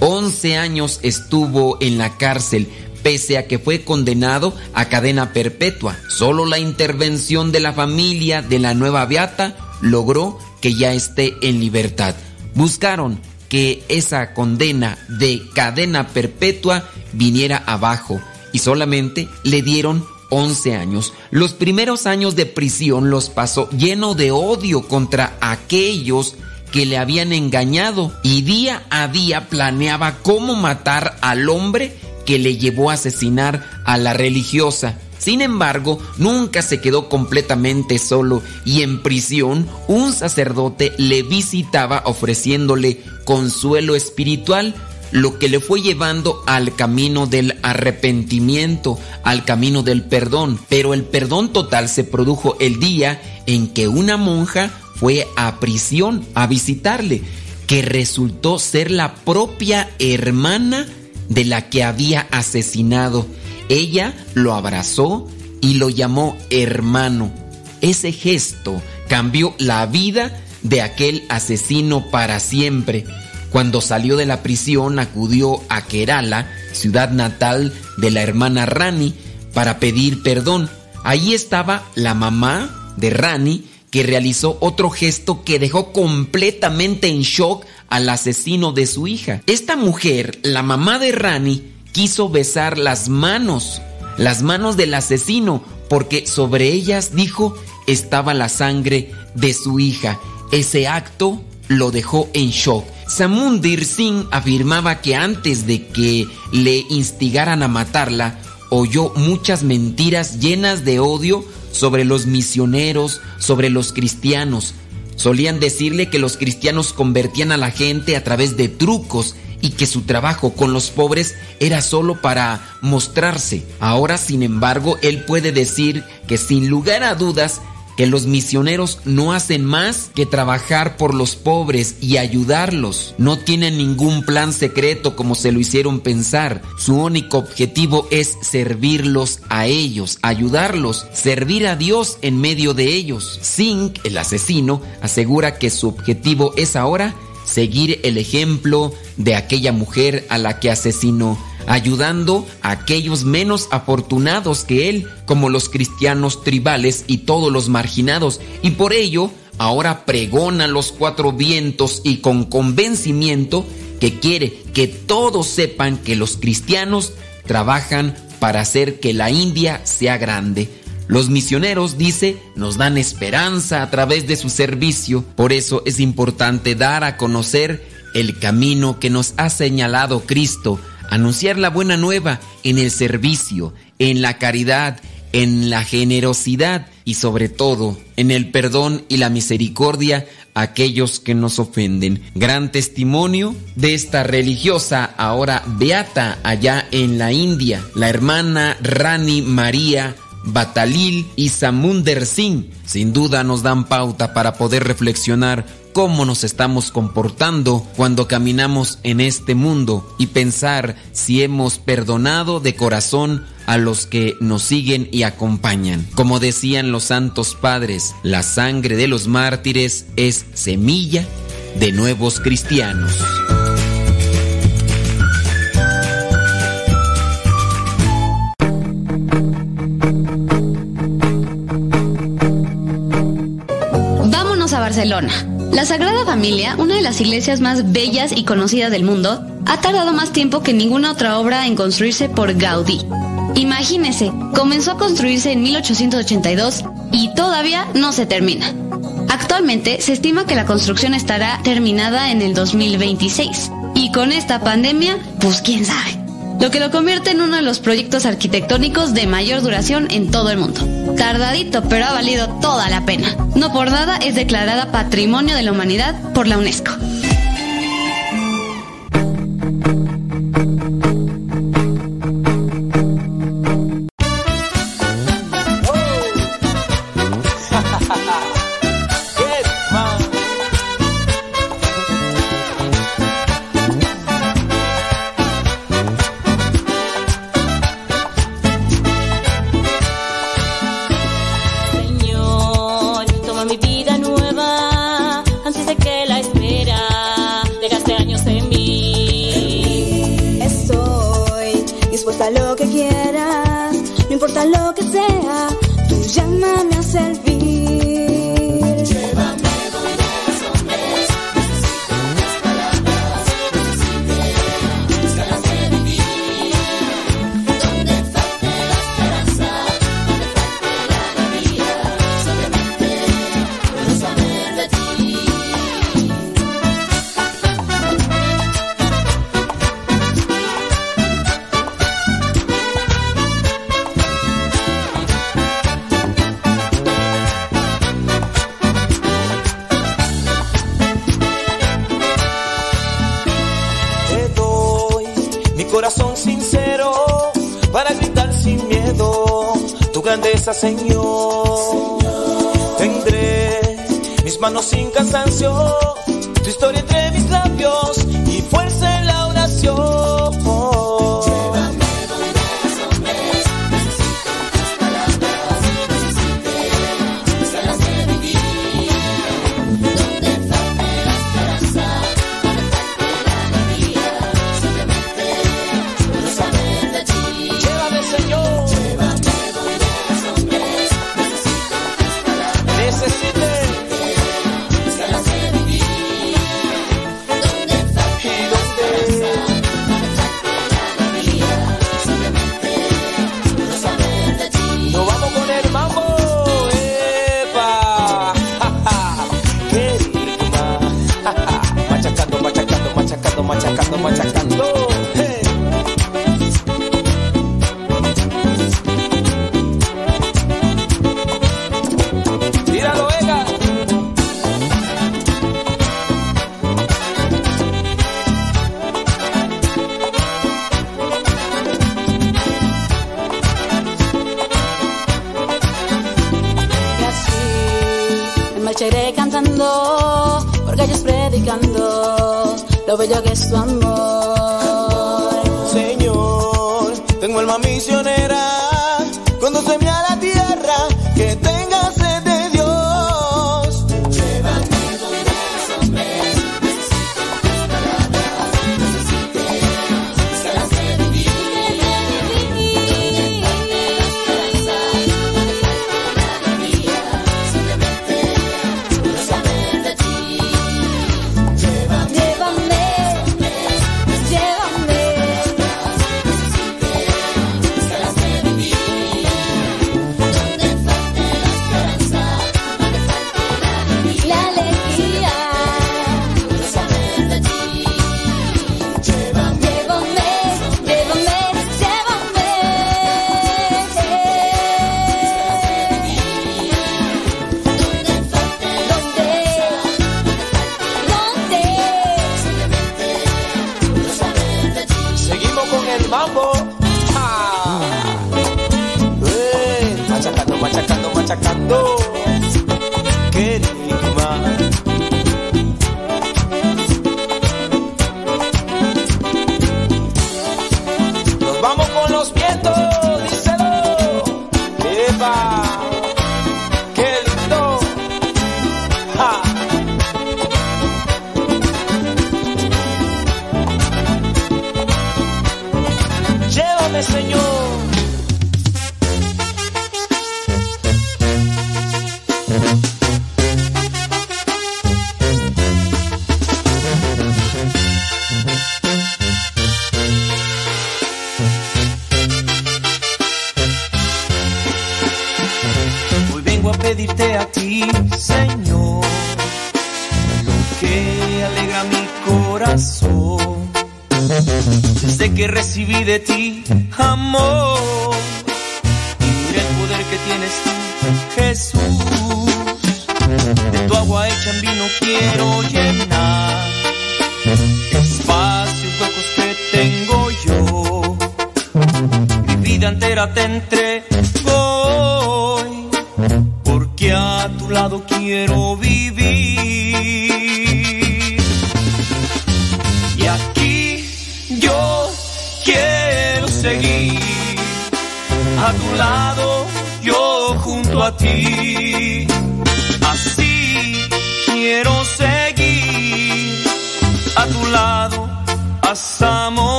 11 años estuvo en la cárcel, pese a que fue condenado a cadena perpetua. Solo la intervención de la familia de la nueva beata logró que ya esté en libertad. Buscaron que esa condena de cadena perpetua viniera abajo y solamente le dieron 11 años. Los primeros años de prisión los pasó lleno de odio contra aquellos que le habían engañado y día a día planeaba cómo matar al hombre que le llevó a asesinar a la religiosa. Sin embargo, nunca se quedó completamente solo y en prisión un sacerdote le visitaba ofreciéndole consuelo espiritual, lo que le fue llevando al camino del arrepentimiento, al camino del perdón. Pero el perdón total se produjo el día en que una monja fue a prisión a visitarle, que resultó ser la propia hermana de la que había asesinado. Ella lo abrazó y lo llamó hermano. Ese gesto cambió la vida de aquel asesino para siempre. Cuando salió de la prisión acudió a Kerala, ciudad natal de la hermana Rani, para pedir perdón. Allí estaba la mamá de Rani, que realizó otro gesto que dejó completamente en shock al asesino de su hija. Esta mujer, la mamá de Rani, quiso besar las manos, las manos del asesino, porque sobre ellas, dijo, estaba la sangre de su hija. Ese acto lo dejó en shock. Samundir Singh afirmaba que antes de que le instigaran a matarla, oyó muchas mentiras llenas de odio sobre los misioneros, sobre los cristianos. Solían decirle que los cristianos convertían a la gente a través de trucos y que su trabajo con los pobres era solo para mostrarse. Ahora, sin embargo, él puede decir que sin lugar a dudas que los misioneros no hacen más que trabajar por los pobres y ayudarlos. No tienen ningún plan secreto como se lo hicieron pensar. Su único objetivo es servirlos a ellos, ayudarlos, servir a Dios en medio de ellos. Singh, el asesino, asegura que su objetivo es ahora seguir el ejemplo de aquella mujer a la que asesinó ayudando a aquellos menos afortunados que él, como los cristianos tribales y todos los marginados, y por ello ahora pregona los cuatro vientos y con convencimiento que quiere que todos sepan que los cristianos trabajan para hacer que la India sea grande. Los misioneros, dice, nos dan esperanza a través de su servicio. Por eso es importante dar a conocer el camino que nos ha señalado Cristo, anunciar la buena nueva en el servicio, en la caridad, en la generosidad y sobre todo en el perdón y la misericordia a aquellos que nos ofenden. Gran testimonio de esta religiosa ahora beata allá en la India, la hermana Rani María Batalil y Samunder Singh. Sin duda nos dan pauta para poder reflexionar cómo nos estamos comportando cuando caminamos en este mundo y pensar si hemos perdonado de corazón a los que nos siguen y acompañan. Como decían los santos padres, la sangre de los mártires es semilla de nuevos cristianos. Barcelona. La Sagrada Familia, una de las iglesias más bellas y conocidas del mundo, ha tardado más tiempo que ninguna otra obra en construirse por Gaudí. Imagínese, comenzó a construirse en 1882 y todavía no se termina. Actualmente se estima que la construcción estará terminada en el 2026. Y con esta pandemia, pues quién sabe. Lo que lo convierte en uno de los proyectos arquitectónicos de mayor duración en todo el mundo. Tardadito, pero ha valido toda la pena. No por nada es declarada Patrimonio de la Humanidad por la UNESCO.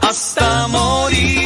Hasta morir.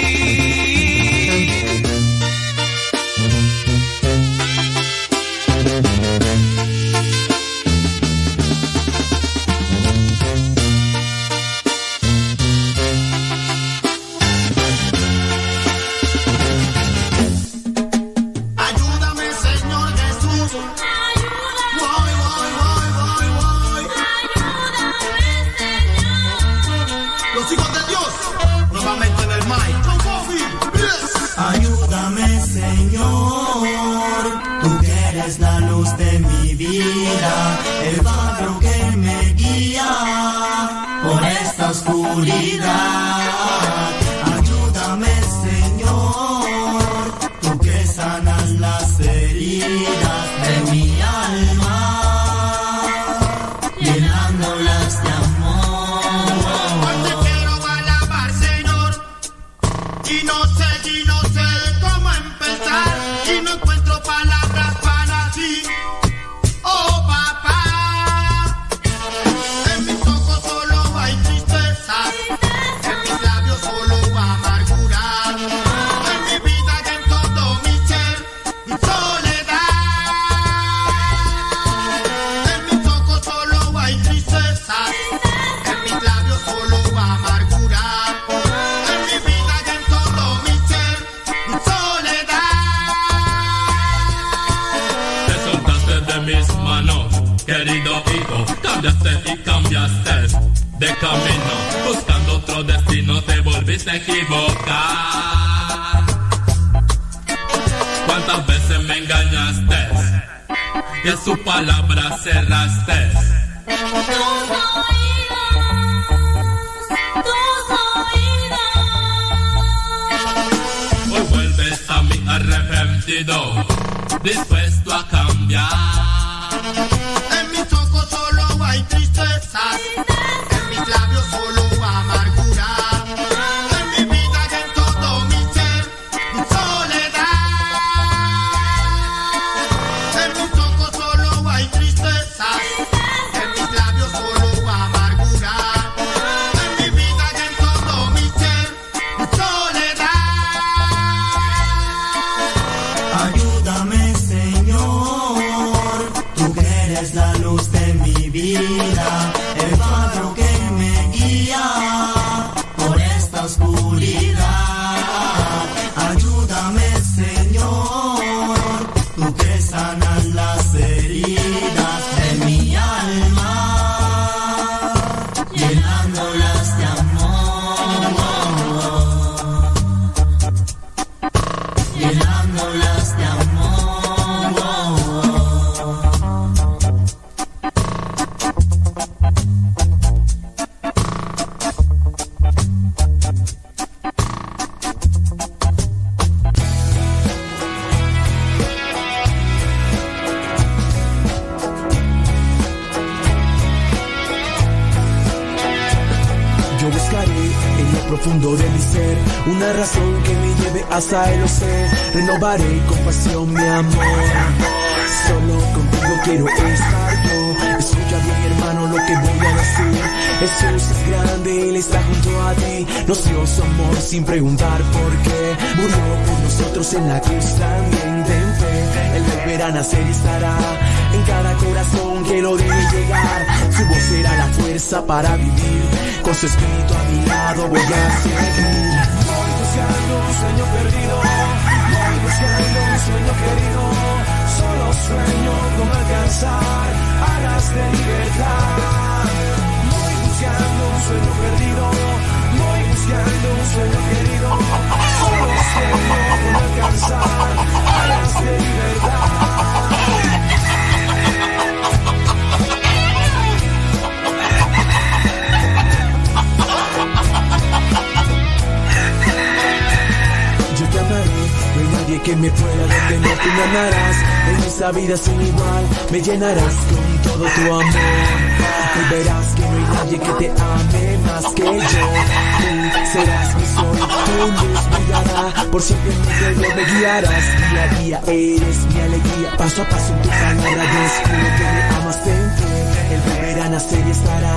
A ti. Nos dio su amor sin preguntar por qué. Murió por nosotros en la cruz también. Ten fe, Él volverá a nacer y estará en cada corazón que lo deje llegar. Su voz será la fuerza para vivir. Con su espíritu a mi lado voy a seguir. Voy buscando un sueño perdido. Voy buscando un sueño querido. Solo sueño con alcanzar alas de libertad. Buscando un sueño perdido. Voy buscando un sueño querido. Solo sueño con alcanzar alas de libertad. No hay nadie que me pueda detener, tú me amarás en esa vida sin igual, me llenarás con todo tu amor. Y verás que nadie que te ame más que yo. Tú serás mi sol, tu luz brillará, por siempre en mi me guiarás. Día a día eres mi alegría, paso a paso en tu palabra descubro que me amas dentro. Él volverá a nacer y estará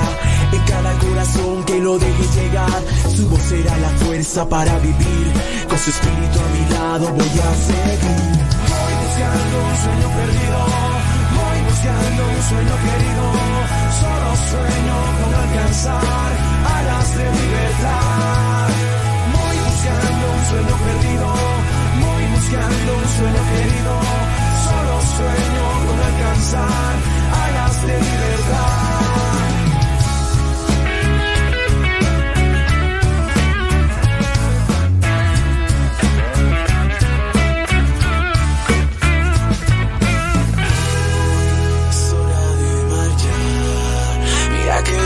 en cada corazón que lo deje llegar. Su voz será la fuerza para vivir. Con su espíritu a mi lado voy a seguir. Voy buscando un sueño perdido. Buscando un sueño querido. Solo sueño con alcanzar alas de libertad. Voy buscando un sueño perdido. Voy buscando un sueño querido. Solo sueño con alcanzar alas de libertad.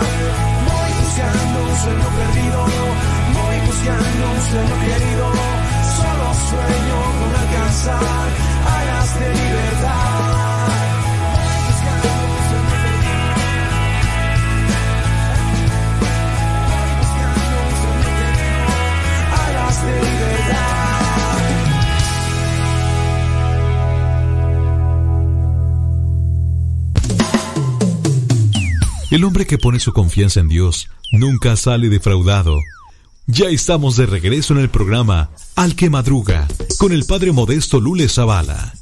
Voy buscando un sueño perdido, voy buscando un sueño querido, solo sueño con alcanzar alas de libertad. Voy buscando un sueño perdido. Voy buscando un sueño querido, alas de libertad. El hombre que pone su confianza en Dios nunca sale defraudado. Ya estamos de regreso en el programa Al que Madruga con el padre modesto Lule Zavala.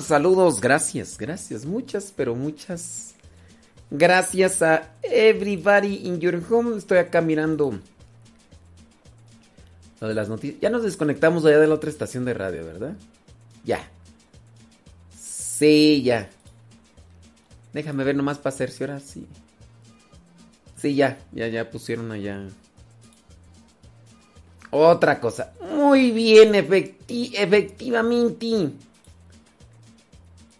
Saludos, gracias, gracias, muchas, pero muchas gracias a everybody in your home. Estoy acá mirando lo de las noticias. Ya nos desconectamos allá de la otra estación de radio, ¿verdad? Ya. Sí, ya. Déjame ver nomás para ahora sí. Sí, ya, ya, ya pusieron allá. Otra cosa. Muy bien, efecti efectivamente.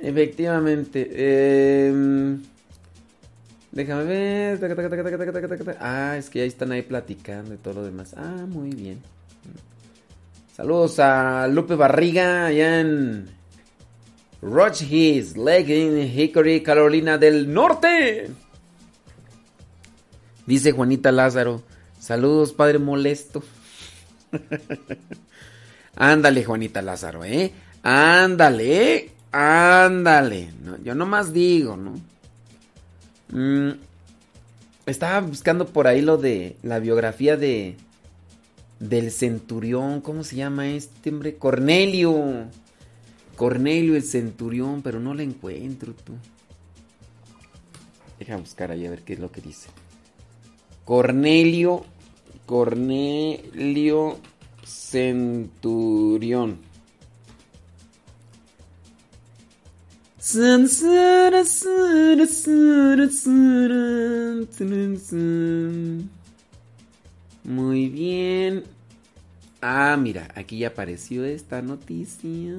Efectivamente. Eh, déjame ver. Ah, es que ya están ahí platicando y todo lo demás. Ah, muy bien. Saludos a Lupe Barriga allá en Roch Hills, Lake Hickory, Carolina del Norte. Dice Juanita Lázaro. Saludos, padre molesto. ándale, Juanita Lázaro, ¿eh? Ándale, ándale. No, yo nomás digo, ¿no? Mm, estaba buscando por ahí lo de la biografía de del centurión, ¿cómo se llama este hombre? Cornelio. Cornelio el centurión, pero no la encuentro tú. Deja buscar ahí a ver qué es lo que dice. Cornelio Cornelio Centurión. Muy bien. Ah, mira, aquí ya apareció esta noticia.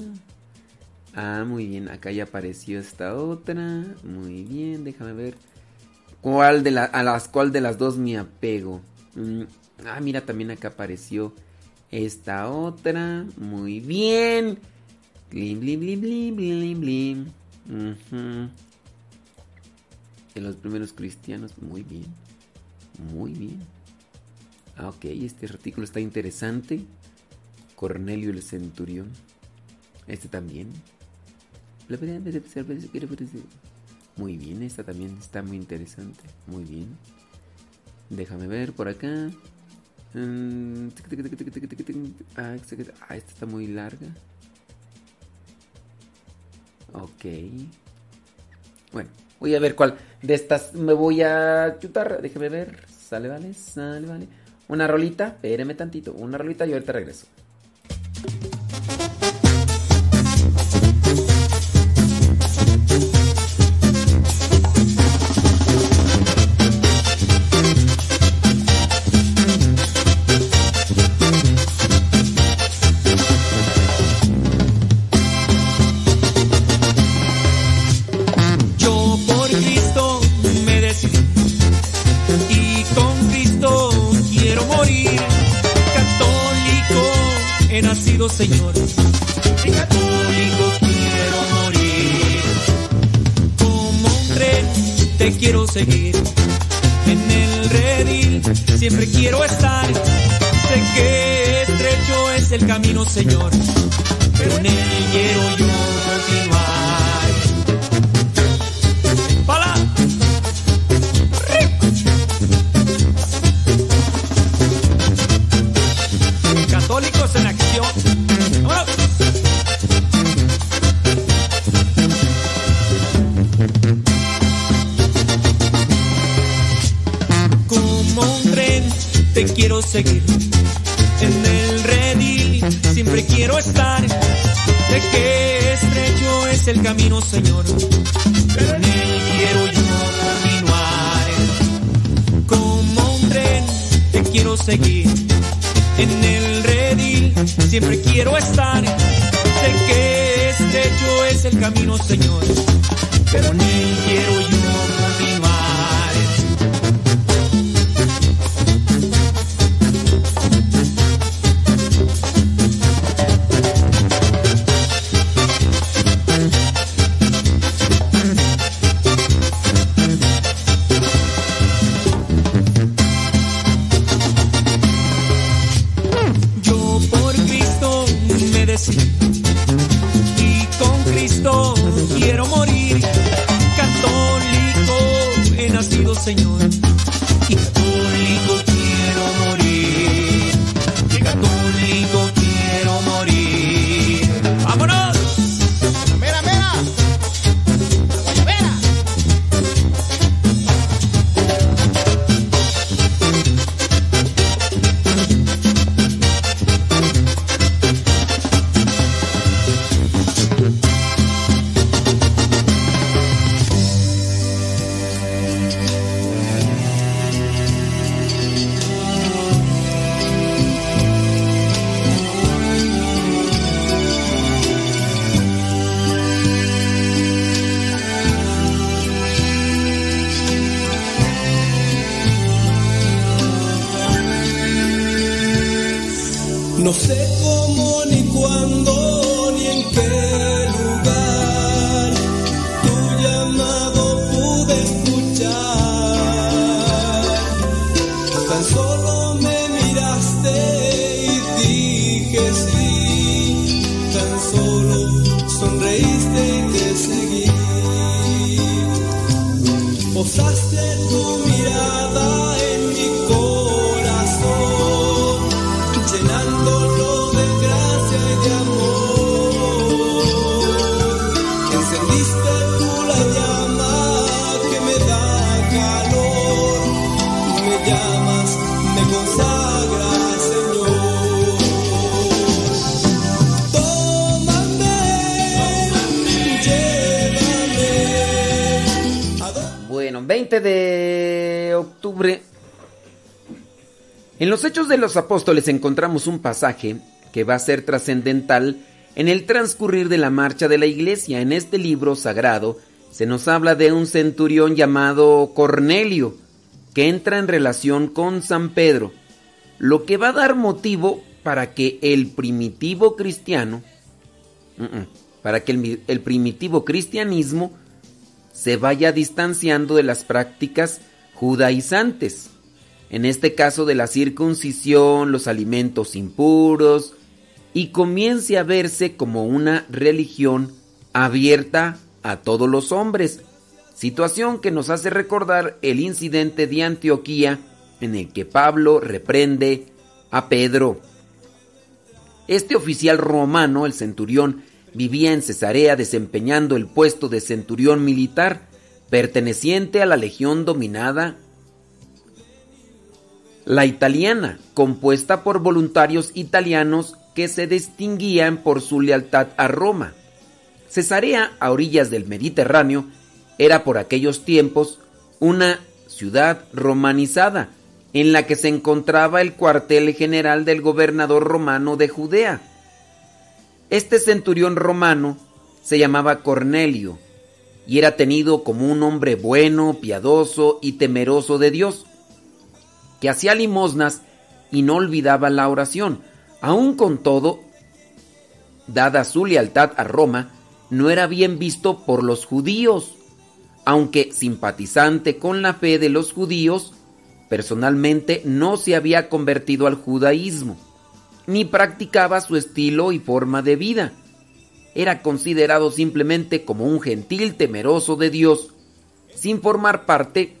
Ah, muy bien, acá ya apareció esta otra. Muy bien, déjame ver. ¿Cuál de la, a las cuál de las dos me apego? Mm, ah, mira, también acá apareció esta otra. Muy bien. Blim, blim, blim, blim, blim, blim. Ujú. De los primeros cristianos. Muy bien. Muy bien. Ah, ok, este artículo está interesante. Cornelio el centurión. Este también. Muy bien, esta también está muy interesante. Muy bien. Déjame ver por acá. Ah, esta está muy larga. Ok. Bueno, voy a ver cuál de estas me voy a chutar. Déjame ver. Sale, vale, sale, vale. Una rolita. Espéreme tantito. Una rolita y ahorita regreso. Señor, y católico quiero morir. Como un tren te quiero seguir, en el redil siempre quiero estar. Sé que estrecho es el camino, Señor, En el redil siempre quiero estar. Sé que estrecho es el camino, Señor, los Apóstoles encontramos un pasaje que va a ser trascendental en el transcurrir de la marcha de la iglesia. En este libro sagrado se nos habla de un centurión llamado Cornelio, que entra en relación con San Pedro, lo que va a dar motivo para que el primitivo cristiano, para que el, el primitivo cristianismo se vaya distanciando de las prácticas judaizantes. En este caso de la circuncisión, los alimentos impuros, y comience a verse como una religión abierta a todos los hombres. Situación que nos hace recordar el incidente de Antioquía en el que Pablo reprende a Pedro. Este oficial romano, el centurión, vivía en Cesarea desempeñando el puesto de centurión militar perteneciente a la legión dominada la italiana, compuesta por voluntarios italianos que se distinguían por su lealtad a Roma. Cesarea, a orillas del Mediterráneo, era por aquellos tiempos una ciudad romanizada, en la que se encontraba el cuartel general del gobernador romano de Judea. Este centurión romano se llamaba Cornelio y era tenido como un hombre bueno, piadoso y temeroso de Dios, que hacía limosnas y no olvidaba la oración. Aun con todo, dada su lealtad a Roma, no era bien visto por los judíos, aunque simpatizante con la fe de los judíos, personalmente no se había convertido al judaísmo, ni practicaba su estilo y forma de vida. Era considerado simplemente como un gentil temeroso de Dios, sin formar parte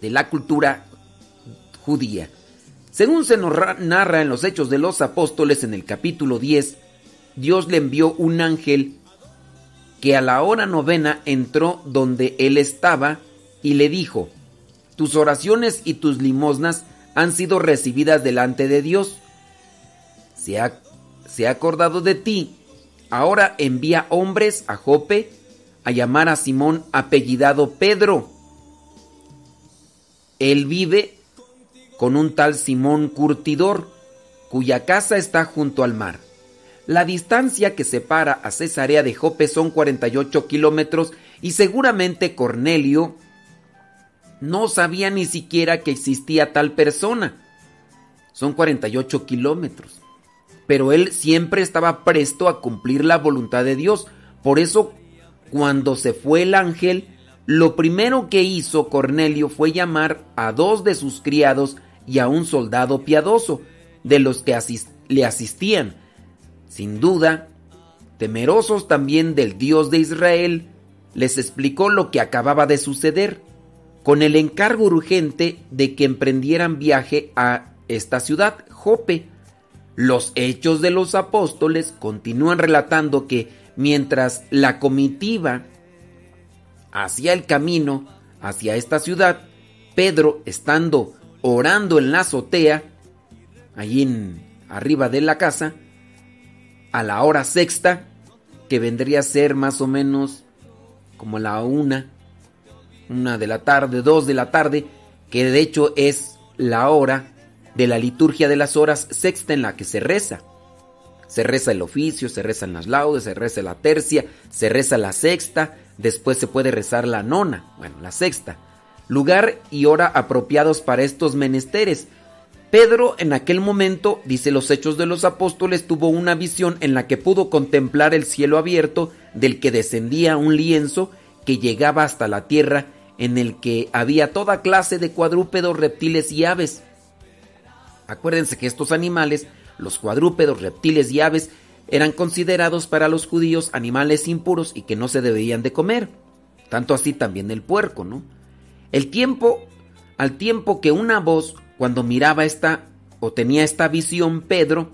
de la cultura judía. Según se nos ra- narra en los Hechos de los Apóstoles en el capítulo 10, Dios le envió un ángel que a la hora novena entró donde él estaba y le dijo, tus oraciones y tus limosnas han sido recibidas delante de Dios. Se ha, se ha acordado de ti. Ahora envía hombres a Jope a llamar a Simón apellidado Pedro. Él vive con un tal Simón Curtidor, cuya casa está junto al mar. La distancia que separa a Cesarea de Jope son 48 kilómetros y seguramente Cornelio no sabía ni siquiera que existía tal persona. Son 48 kilómetros. Pero él siempre estaba presto a cumplir la voluntad de Dios. Por eso, cuando se fue el ángel, lo primero que hizo Cornelio fue llamar a dos de sus criados y a un soldado piadoso, de los que le asistían. Sin duda, temerosos también del Dios de Israel, les explicó lo que acababa de suceder, con el encargo urgente de que emprendieran viaje a esta ciudad, Jope. Los hechos de los apóstoles continúan relatando que mientras la comitiva hacía el camino hacia esta ciudad, Pedro, estando orando en la azotea, allí en, arriba de la casa, a la hora sexta, que vendría a ser más o menos como la una, una de la tarde, dos de la tarde, que de hecho es la hora de la liturgia de las horas sexta en la que se reza. Se reza el oficio, se rezan las laudes, se reza la tercia, se reza la sexta, después se puede rezar la nona, bueno, la sexta. Lugar y hora apropiados para estos menesteres. Pedro en aquel momento, dice los Hechos de los Apóstoles, tuvo una visión en la que pudo contemplar el cielo abierto del que descendía un lienzo que llegaba hasta la tierra en el que había toda clase de cuadrúpedos, reptiles y aves. Acuérdense que estos animales, los cuadrúpedos, reptiles y aves, eran considerados para los judíos animales impuros y que no se debían de comer. Tanto así también el puerco, ¿no? El tiempo, al tiempo que una voz, cuando miraba esta o tenía esta visión, Pedro,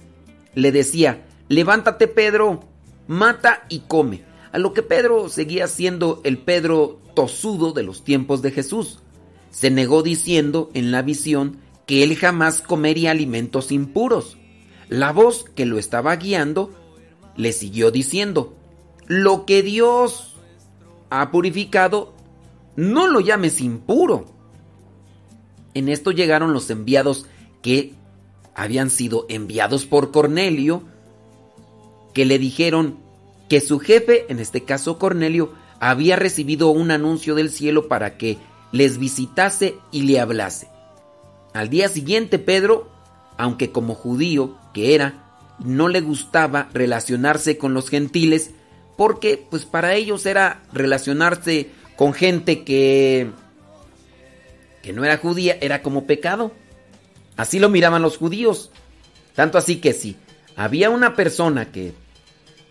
le decía, levántate Pedro, mata y come. A lo que Pedro seguía siendo el Pedro tosudo de los tiempos de Jesús. Se negó diciendo en la visión que él jamás comería alimentos impuros. La voz que lo estaba guiando le siguió diciendo, lo que Dios ha purificado, no lo llames impuro. En esto llegaron los enviados que habían sido enviados por Cornelio, que le dijeron que su jefe, en este caso Cornelio, había recibido un anuncio del cielo para que les visitase y le hablase. Al día siguiente Pedro, aunque como judío que era, no le gustaba relacionarse con los gentiles, porque pues para ellos era relacionarse con gente que que no era judía, era como pecado. Así lo miraban los judíos. Tanto así que si había una persona que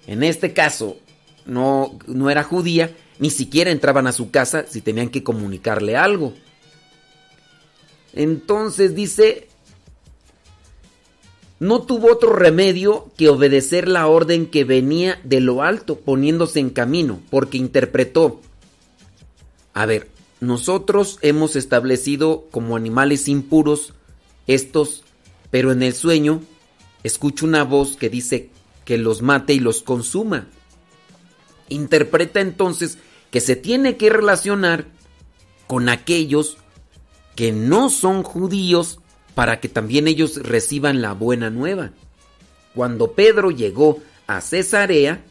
en este caso no, no era judía, ni siquiera entraban a su casa si tenían que comunicarle algo. Entonces dice, no tuvo otro remedio que obedecer la orden que venía de lo alto, poniéndose en camino, porque interpretó, a ver, nosotros hemos establecido como animales impuros estos, pero en el sueño escucho una voz que dice que los mate y los consuma. Interpreta entonces que se tiene que relacionar con aquellos que no son judíos para que también ellos reciban la buena nueva. Cuando Pedro llegó a Cesarea,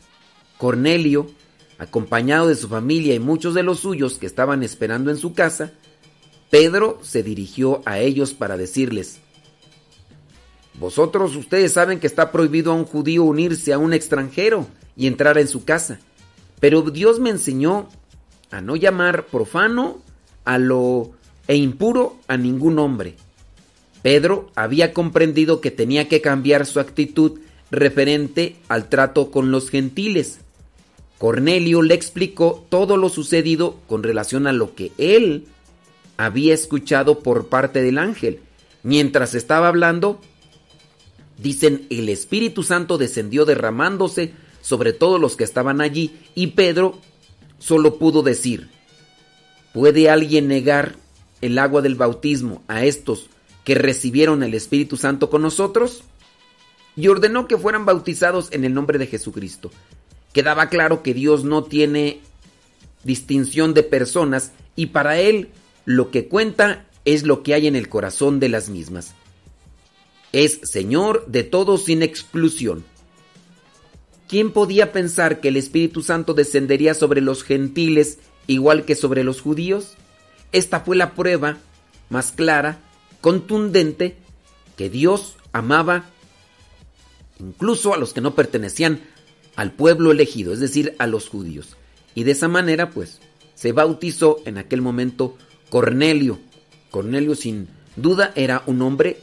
Cornelio, acompañado de su familia y muchos de los suyos que estaban esperando en su casa, Pedro se dirigió a ellos para decirles, Vosotros ustedes saben que está prohibido a un judío unirse a un extranjero y entrar en su casa, pero Dios me enseñó a no llamar profano a lo e impuro a ningún hombre. Pedro había comprendido que tenía que cambiar su actitud referente al trato con los gentiles. Cornelio le explicó todo lo sucedido con relación a lo que él había escuchado por parte del ángel. Mientras estaba hablando, dicen, el Espíritu Santo descendió derramándose sobre todos los que estaban allí y Pedro solo pudo decir, ¿puede alguien negar el agua del bautismo a estos que recibieron el Espíritu Santo con nosotros? Y ordenó que fueran bautizados en el nombre de Jesucristo. Quedaba claro que Dios no tiene distinción de personas y para Él lo que cuenta es lo que hay en el corazón de las mismas. Es Señor de todos sin exclusión. ¿Quién podía pensar que el Espíritu Santo descendería sobre los gentiles igual que sobre los judíos? Esta fue la prueba más clara, contundente, que Dios amaba incluso a los que no pertenecían al pueblo elegido, es decir, a los judíos. Y de esa manera, pues, se bautizó en aquel momento Cornelio. Cornelio, sin duda, era un hombre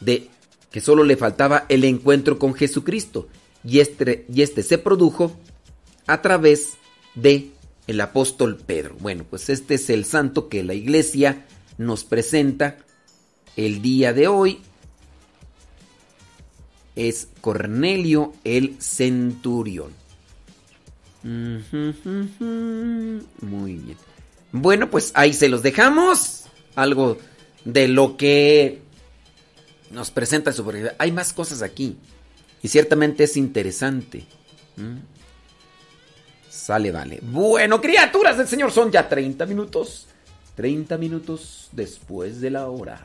de que solo le faltaba el encuentro con Jesucristo. Y este, este se produjo a través de el apóstol Pedro. Bueno, pues este es el santo que la iglesia nos presenta el día de hoy. Es Cornelio el centurión. Muy bien. Bueno, pues ahí se los dejamos. Algo de lo que nos presenta su Hay más cosas aquí. Y ciertamente es interesante. ¿Mm? Sale, vale. Bueno, criaturas del Señor, son ya 30 minutos. 30 minutos después de la hora.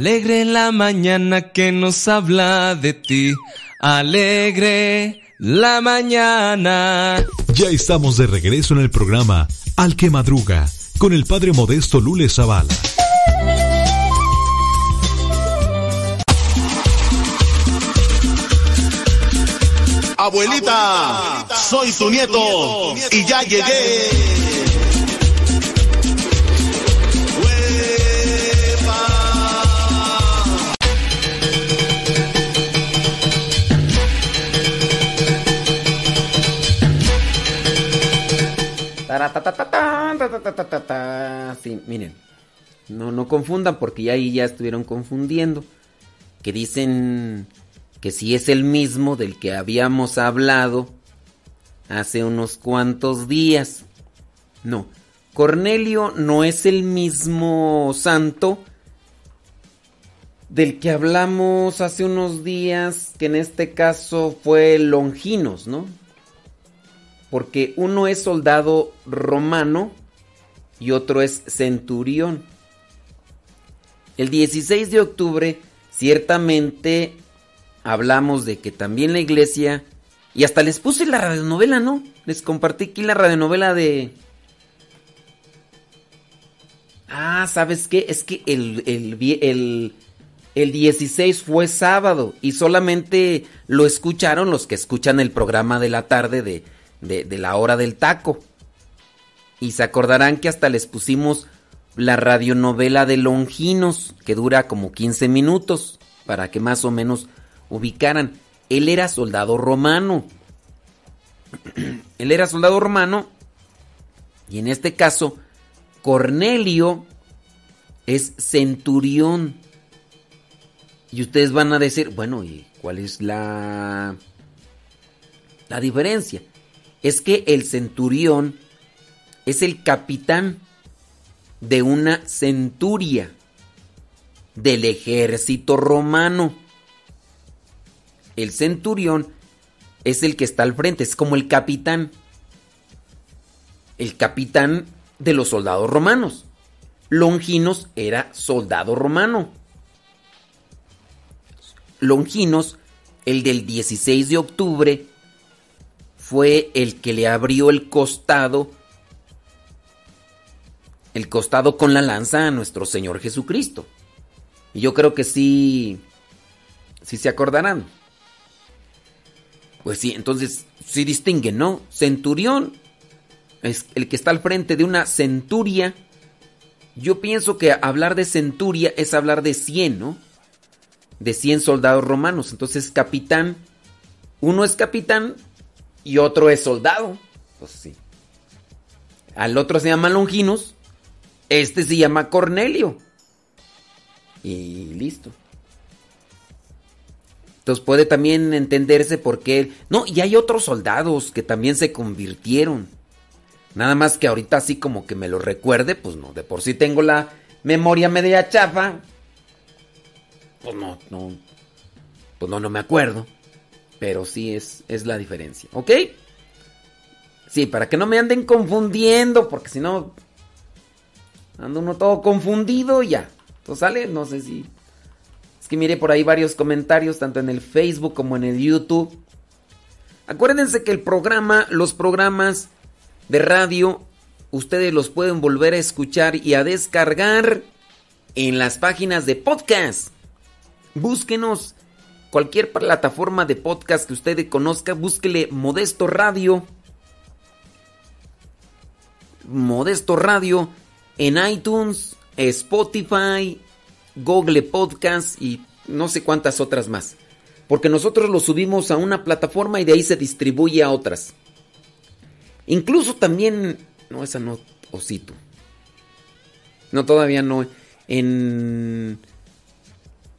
Alegre la mañana que nos habla de ti. Alegre la mañana. Ya estamos de regreso en el programa Al que Madruga con el padre modesto Lule Zavala. Abuelita, soy tu nieto y ya llegué. Sí, miren. No, no confundan porque ya ahí ya estuvieron confundiendo. Que dicen que si es el mismo del que habíamos hablado hace unos cuantos días. No, Cornelio no es el mismo santo del que hablamos hace unos días, que en este caso fue Longinos, ¿no? Porque uno es soldado romano y otro es centurión. El 16 de octubre, ciertamente, hablamos de que también la iglesia, y hasta les puse la radionovela, ¿no? Les compartí aquí la radionovela de... Ah, ¿sabes qué? Es que el, el, el, el 16 fue sábado y solamente lo escucharon los que escuchan el programa de la tarde de, de, la hora del taco. Y se acordarán que hasta les pusimos la radionovela de Longinos, que dura como 15 minutos, para que más o menos ubicaran. Él era soldado romano. Él era soldado romano y en este caso Cornelio es centurión. Y ustedes van a decir, bueno, ¿y cuál es la la diferencia? Es que el centurión es el capitán de una centuria del ejército romano. El centurión es el que está al frente, es como el capitán. El capitán de los soldados romanos. Longinos era soldado romano. Longinos, el del 16 de octubre, fue el que le abrió el costado, el costado con la lanza a nuestro Señor Jesucristo. Y yo creo que sí, sí se acordarán. Pues sí, entonces sí distinguen, ¿no? Centurión es el que está al frente de una centuria. Yo pienso que hablar de centuria es hablar de 100, ¿no? De 100 soldados romanos. Entonces, capitán, uno es capitán y otro es soldado. Pues sí. Al otro se llama Longinos, este se llama Cornelio. Y listo. Entonces puede también entenderse por qué. No, y hay otros soldados que también se convirtieron. Nada más que ahorita así como que me lo recuerde, pues no, de por sí tengo la memoria media chafa. Pues no, no. Pues no, no me acuerdo. Pero sí es, es la diferencia, ¿ok? Sí, para que no me anden confundiendo, porque si no, ando uno todo confundido y ya. Entonces sale, no sé si... Es que mire por ahí varios comentarios, tanto en el Facebook como en el YouTube. Acuérdense que el programa, los programas de radio, ustedes los pueden volver a escuchar y a descargar en las páginas de podcast. Búsquenos cualquier plataforma de podcast que usted conozca, búsquele Modesto Radio. Modesto Radio en iTunes, Spotify, Google Podcast y no sé cuántas otras más. Porque nosotros lo subimos a una plataforma y de ahí se distribuye a otras. Incluso también... No, esa no, Osito. No, todavía no. En...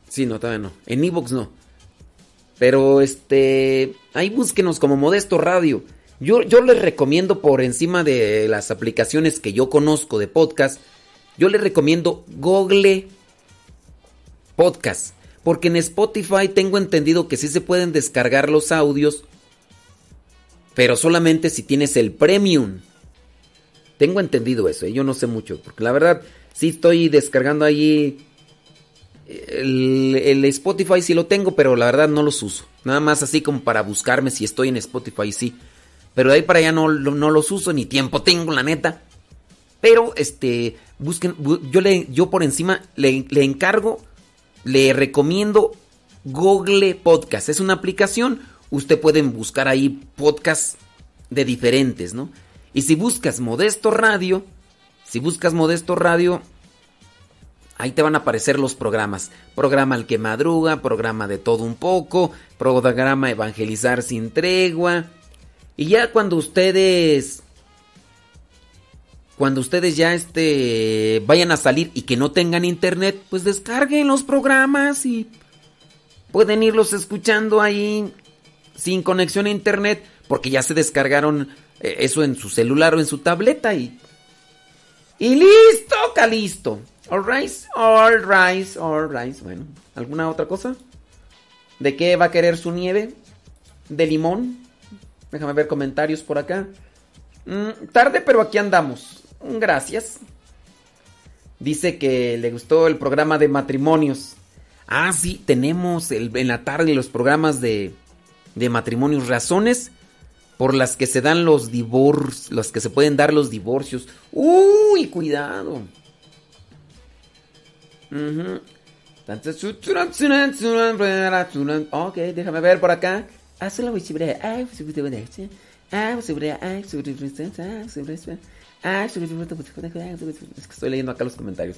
Sí, no, todavía no. En Evox no. Pero este... Ahí búsquenos como Modesto Radio. Yo, yo les recomiendo por encima de las aplicaciones que yo conozco de podcast. Yo les recomiendo Google Podcast. Porque en Spotify tengo entendido que sí se pueden descargar los audios. Pero solamente si tienes el premium. Tengo entendido eso, ¿eh? yo no sé mucho. Porque la verdad, sí estoy descargando ahí. El, Spotify sí lo tengo, pero la verdad no los uso. Nada más así como para buscarme si estoy en Spotify, sí. Pero de ahí para allá no, no los uso, ni tiempo tengo, la neta. Pero, este, busquen, bu- yo, le, yo por encima le, le encargo, le recomiendo Google Podcast. Es una aplicación, usted pueden buscar ahí podcasts de diferentes, ¿no? Y si buscas Modesto Radio, si buscas Modesto Radio, ahí te van a aparecer los programas. Programa El que madruga, programa de todo un poco, programa Evangelizar sin tregua. Y ya cuando ustedes cuando ustedes ya este vayan a salir y que no tengan internet, pues descarguen los programas y pueden irlos escuchando ahí sin conexión a internet porque ya se descargaron eh, eso en su celular o en su tableta y y listo, calisto. Alright, alright, alright. Bueno, ¿alguna otra cosa? ¿De qué va a querer su nieve? ¿De limón? Déjame ver comentarios por acá. Mm, tarde, pero aquí andamos. Gracias. Dice que le gustó el programa de matrimonios. Ah, sí, tenemos el- en la tarde los programas de, de matrimonios. Razones por las que se dan los divorcios, las que se pueden dar los divorcios. Uy, cuidado. Ok, déjame ver por acá. Es que estoy leyendo acá los comentarios.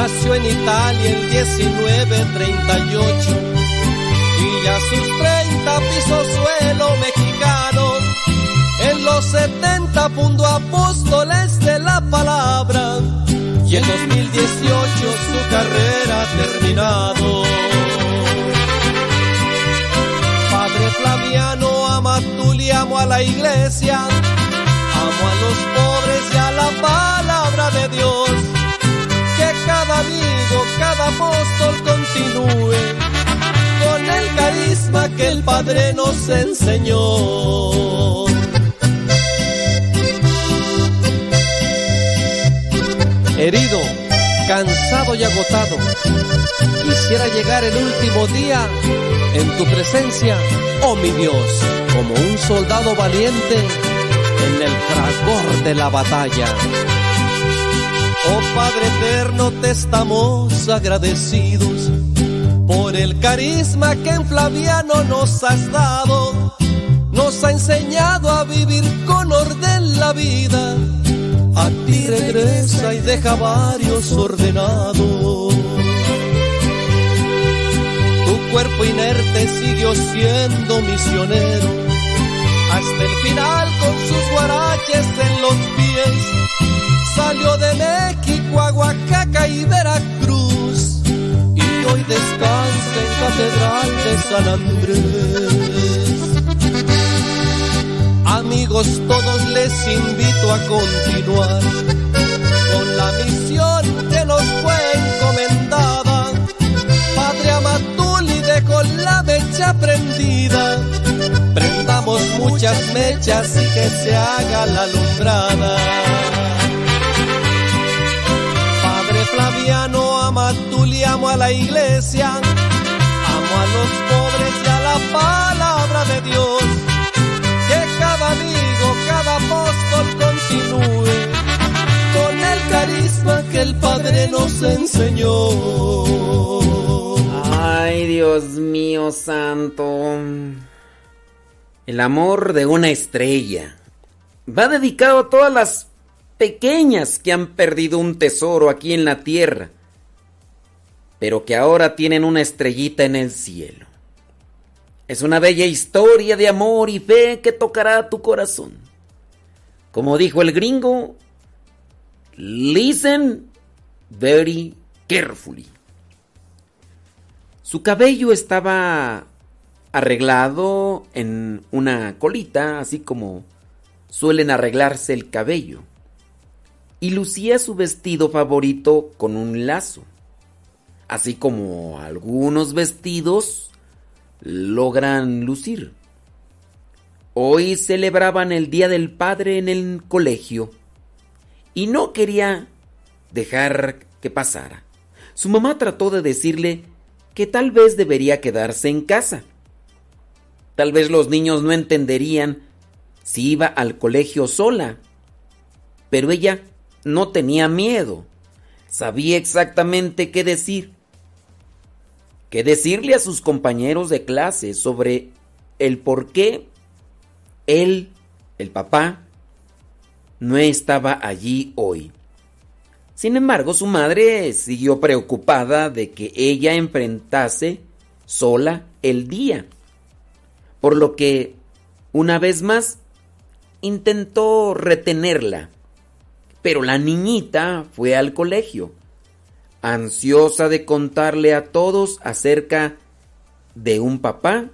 Nació en Italia el 1938 y ya sus 30 pisó suelo mexicano. En los 70 fundó apóstoles de la palabra y en 2018 su carrera ha terminado. Padre Flaviano, ama tú y amo a la iglesia, amo a los pobres y a la palabra de Dios. Cada amigo, cada apóstol continúe con el carisma que el Padre nos enseñó. Herido, cansado y agotado, quisiera llegar el último día en tu presencia, oh mi Dios, como un soldado valiente en el fragor de la batalla. Oh Padre eterno, te estamos agradecidos por el carisma que en Flaviano nos has dado. Nos ha enseñado a vivir con orden la vida. A ti regresa y deja varios ordenados. Tu cuerpo inerte siguió siendo misionero hasta el final con sus guaraches en los pies. Salió de México a y Veracruz y hoy descansa en Catedral de San Andrés. Amigos, todos les invito a continuar con la misión que nos fue encomendada. Padre Amatuli dejó la mecha prendida. Prendamos muchas mechas y que se haga la alumbrada. Flaviano, Amatuli, amo a la iglesia. Amo a los pobres y a la palabra de Dios que cada amigo, cada apóstol continúe con el carisma que el Padre nos enseñó. Ay, Dios mío santo. El amor de una estrella. Va dedicado a todas las pequeñas que han perdido un tesoro aquí en la tierra, pero que ahora tienen una estrellita en el cielo. Es una bella historia de amor y fe que tocará tu corazón. Como dijo el gringo, listen very carefully. Su cabello estaba arreglado en una colita, así como suelen arreglarse el cabello. Y lucía su vestido favorito con un lazo, así como algunos vestidos logran lucir. Hoy celebraban el Día del Padre en el colegio y no quería dejar que pasara. Su mamá trató de decirle que tal vez debería quedarse en casa. Tal vez los niños no entenderían si iba al colegio sola, pero ella no tenía miedo. Sabía exactamente qué decir que decirle a sus compañeros de clase sobre el por qué él, el papá, no estaba allí hoy. Sin embargo, su madre siguió preocupada de que ella enfrentase sola el día, por lo que, una vez más, intentó retenerla. Pero la niñita fue al colegio ansiosa de contarle a todos acerca de un papá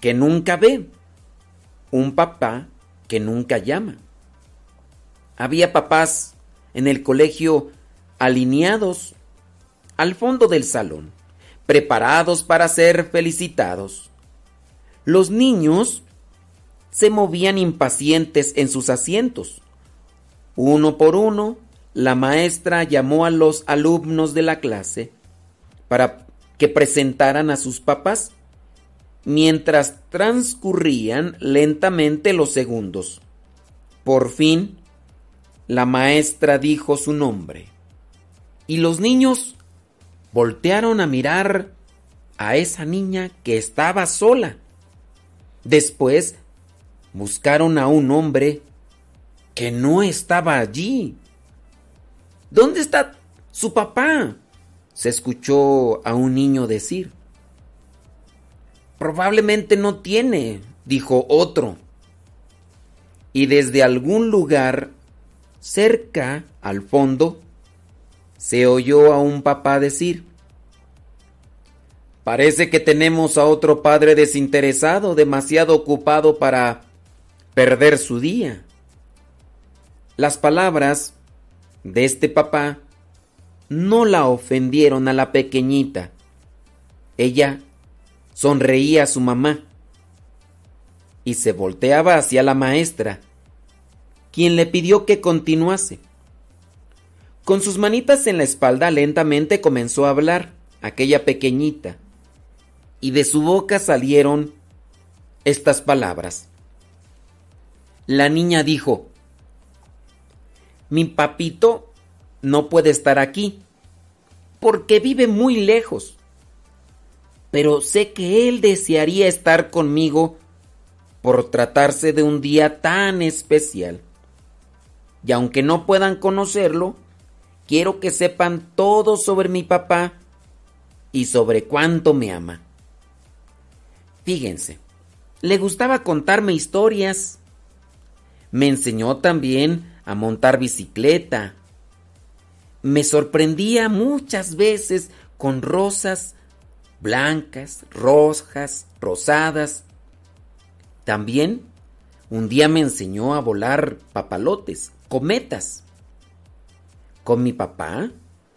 que nunca ve, un papá que nunca llama. Había papás en el colegio alineados al fondo del salón, preparados para ser felicitados. Los niños se movían impacientes en sus asientos. Uno por uno la maestra llamó a los alumnos de la clase para que presentaran a sus papás mientras transcurrían lentamente los segundos. Por fin, la maestra dijo su nombre y los niños voltearon a mirar a esa niña que estaba sola. Después buscaron a un hombre que no estaba allí. ¿Dónde está su papá? se escuchó a un niño decir. Probablemente no tiene, dijo otro. Y desde algún lugar, cerca al fondo, se oyó a un papá decir, Parece que tenemos a otro padre desinteresado, demasiado ocupado para perder su día. Las palabras de este papá no la ofendieron a la pequeñita. Ella sonreía a su mamá y se volteaba hacia la maestra, quien le pidió que continuase. Con sus manitas en la espalda lentamente comenzó a hablar aquella pequeñita y de su boca salieron estas palabras. La niña dijo, mi papito no puede estar aquí porque vive muy lejos, pero sé que él desearía estar conmigo por tratarse de un día tan especial. Y aunque no puedan conocerlo, quiero que sepan todo sobre mi papá y sobre cuánto me ama. Fíjense, le gustaba contarme historias. Me enseñó también a montar bicicleta. Me sorprendía muchas veces con rosas blancas, rojas, rosadas. También un día me enseñó a volar papalotes, cometas. Con mi papá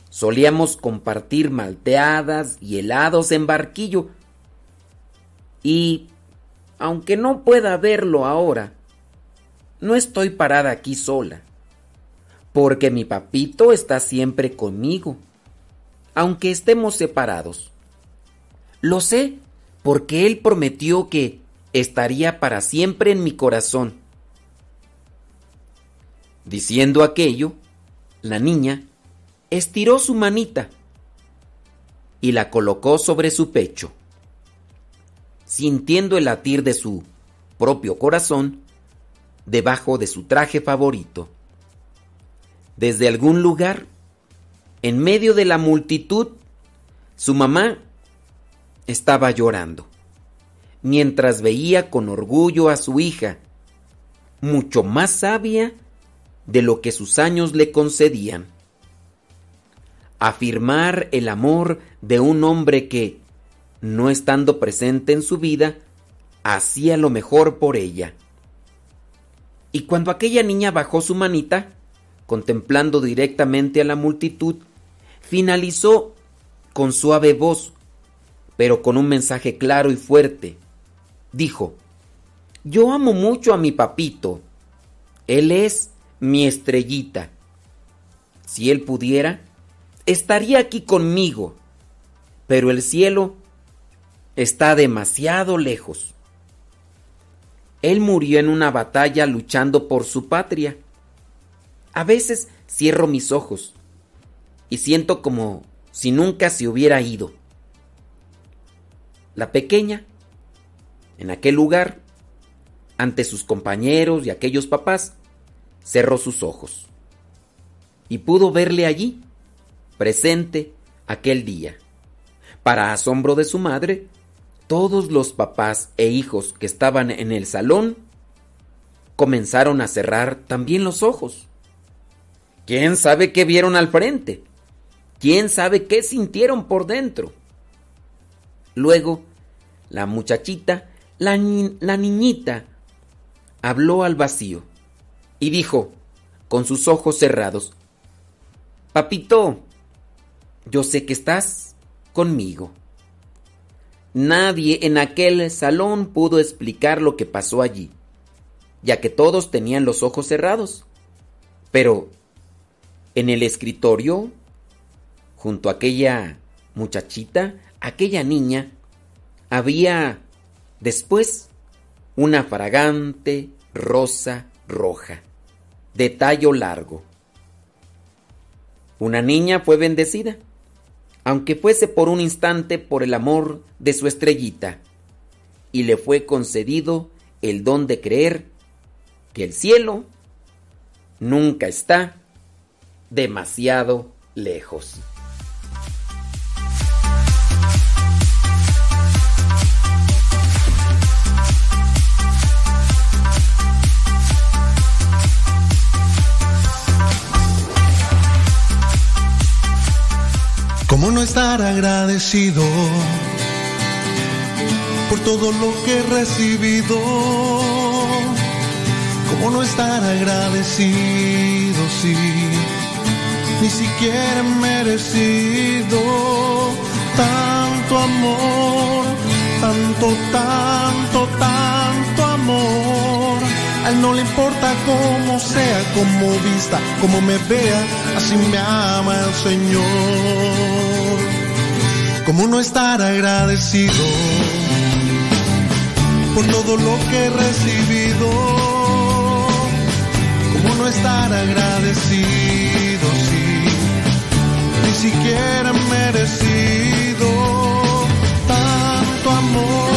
solíamos compartir malteadas y helados en barquillo. Y, aunque no pueda verlo ahora, no estoy parada aquí sola, porque mi papito está siempre conmigo, aunque estemos separados. Lo sé, porque él prometió que estaría para siempre en mi corazón. Diciendo aquello, la niña estiró su manita y la colocó sobre su pecho. Sintiendo el latir de su propio corazón, debajo de su traje favorito. Desde algún lugar, en medio de la multitud, su mamá estaba llorando, mientras veía con orgullo a su hija, mucho más sabia de lo que sus años le concedían. Afirmar el amor de un hombre que, no estando presente en su vida, hacía lo mejor por ella. Y cuando aquella niña bajó su manita, contemplando directamente a la multitud, finalizó con suave voz, pero con un mensaje claro y fuerte. Dijo, yo amo mucho a mi papito. Él es mi estrellita. Si él pudiera, estaría aquí conmigo, pero el cielo está demasiado lejos. Él murió en una batalla luchando por su patria. A veces cierro mis ojos y siento como si nunca se hubiera ido. La pequeña, en aquel lugar, ante sus compañeros y aquellos papás, cerró sus ojos y pudo verle allí, presente aquel día. Para asombro de su madre, todos los papás e hijos que estaban en el salón comenzaron a cerrar también los ojos. ¿Quién sabe qué vieron al frente? ¿Quién sabe qué sintieron por dentro? Luego, la muchachita, la, la niñita, habló al vacío y dijo, con sus ojos cerrados, Papito, yo sé que estás conmigo. Nadie en aquel salón pudo explicar lo que pasó allí, ya que todos tenían los ojos cerrados. Pero, En el escritorio, junto a aquella muchachita, aquella niña, había después una fragante rosa roja, de tallo largo. Una niña fue bendecida, aunque fuese por un instante por el amor de su estrellita, y le fue concedido el don de creer que el cielo nunca está demasiado lejos. ¿Cómo no estar agradecido por todo lo que he recibido? ¿Cómo no estar agradecido si ni siquiera he merecido tanto amor, tanto, tanto, tanto amor? A él no le importa cómo sea, cómo vista, cómo me vea, así me ama el Señor. ¿Cómo no estar agradecido por todo lo que he recibido? ¿Cómo no estar agradecido si ni siquiera he merecido tanto amor,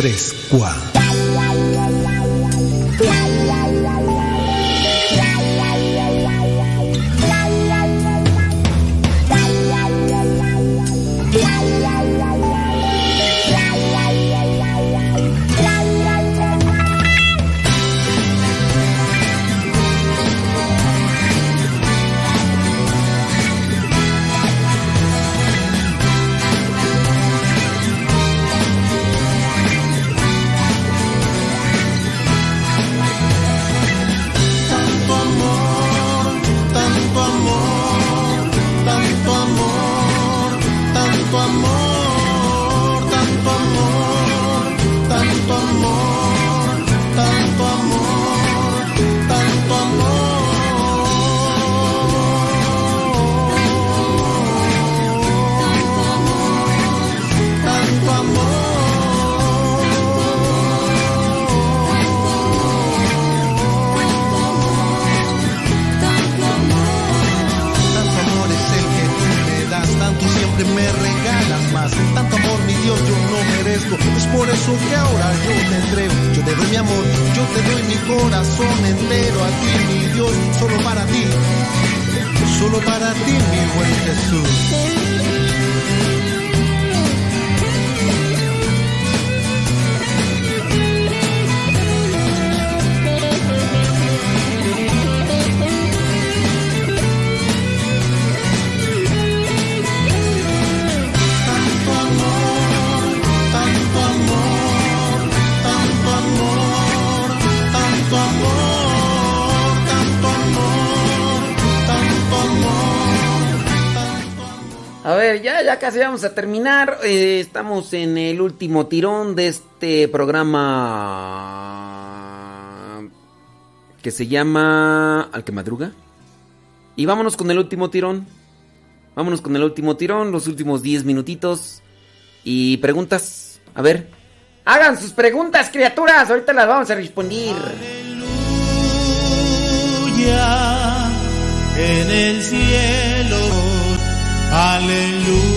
3, 4. Casi vamos a terminar. Eh, estamos en el último tirón de este programa que se llama Al que madruga. Y vámonos con el último tirón. Vámonos con el último tirón, los últimos 10 minutitos. Y preguntas. A ver. Hagan sus preguntas, criaturas. Ahorita las vamos a responder. Aleluya, en el cielo Tararara.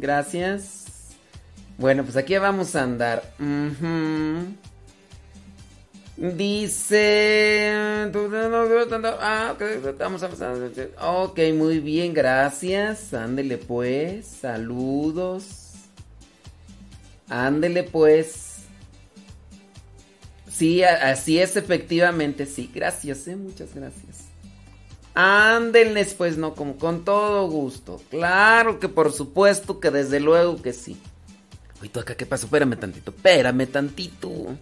Gracias. Bueno, pues aquí vamos a andar. Ujú. Dice. Ah, ok, vamos a Ok, muy bien, gracias. Ándele pues. Saludos. Ándele pues. Sí, así es, efectivamente, sí. Gracias, eh, muchas gracias. Ándenles, pues, no, como con todo gusto. Claro que por supuesto que desde luego que sí. Oye, tú acá, ¿qué pasó? Espérame tantito, espérame tantito. Ujú.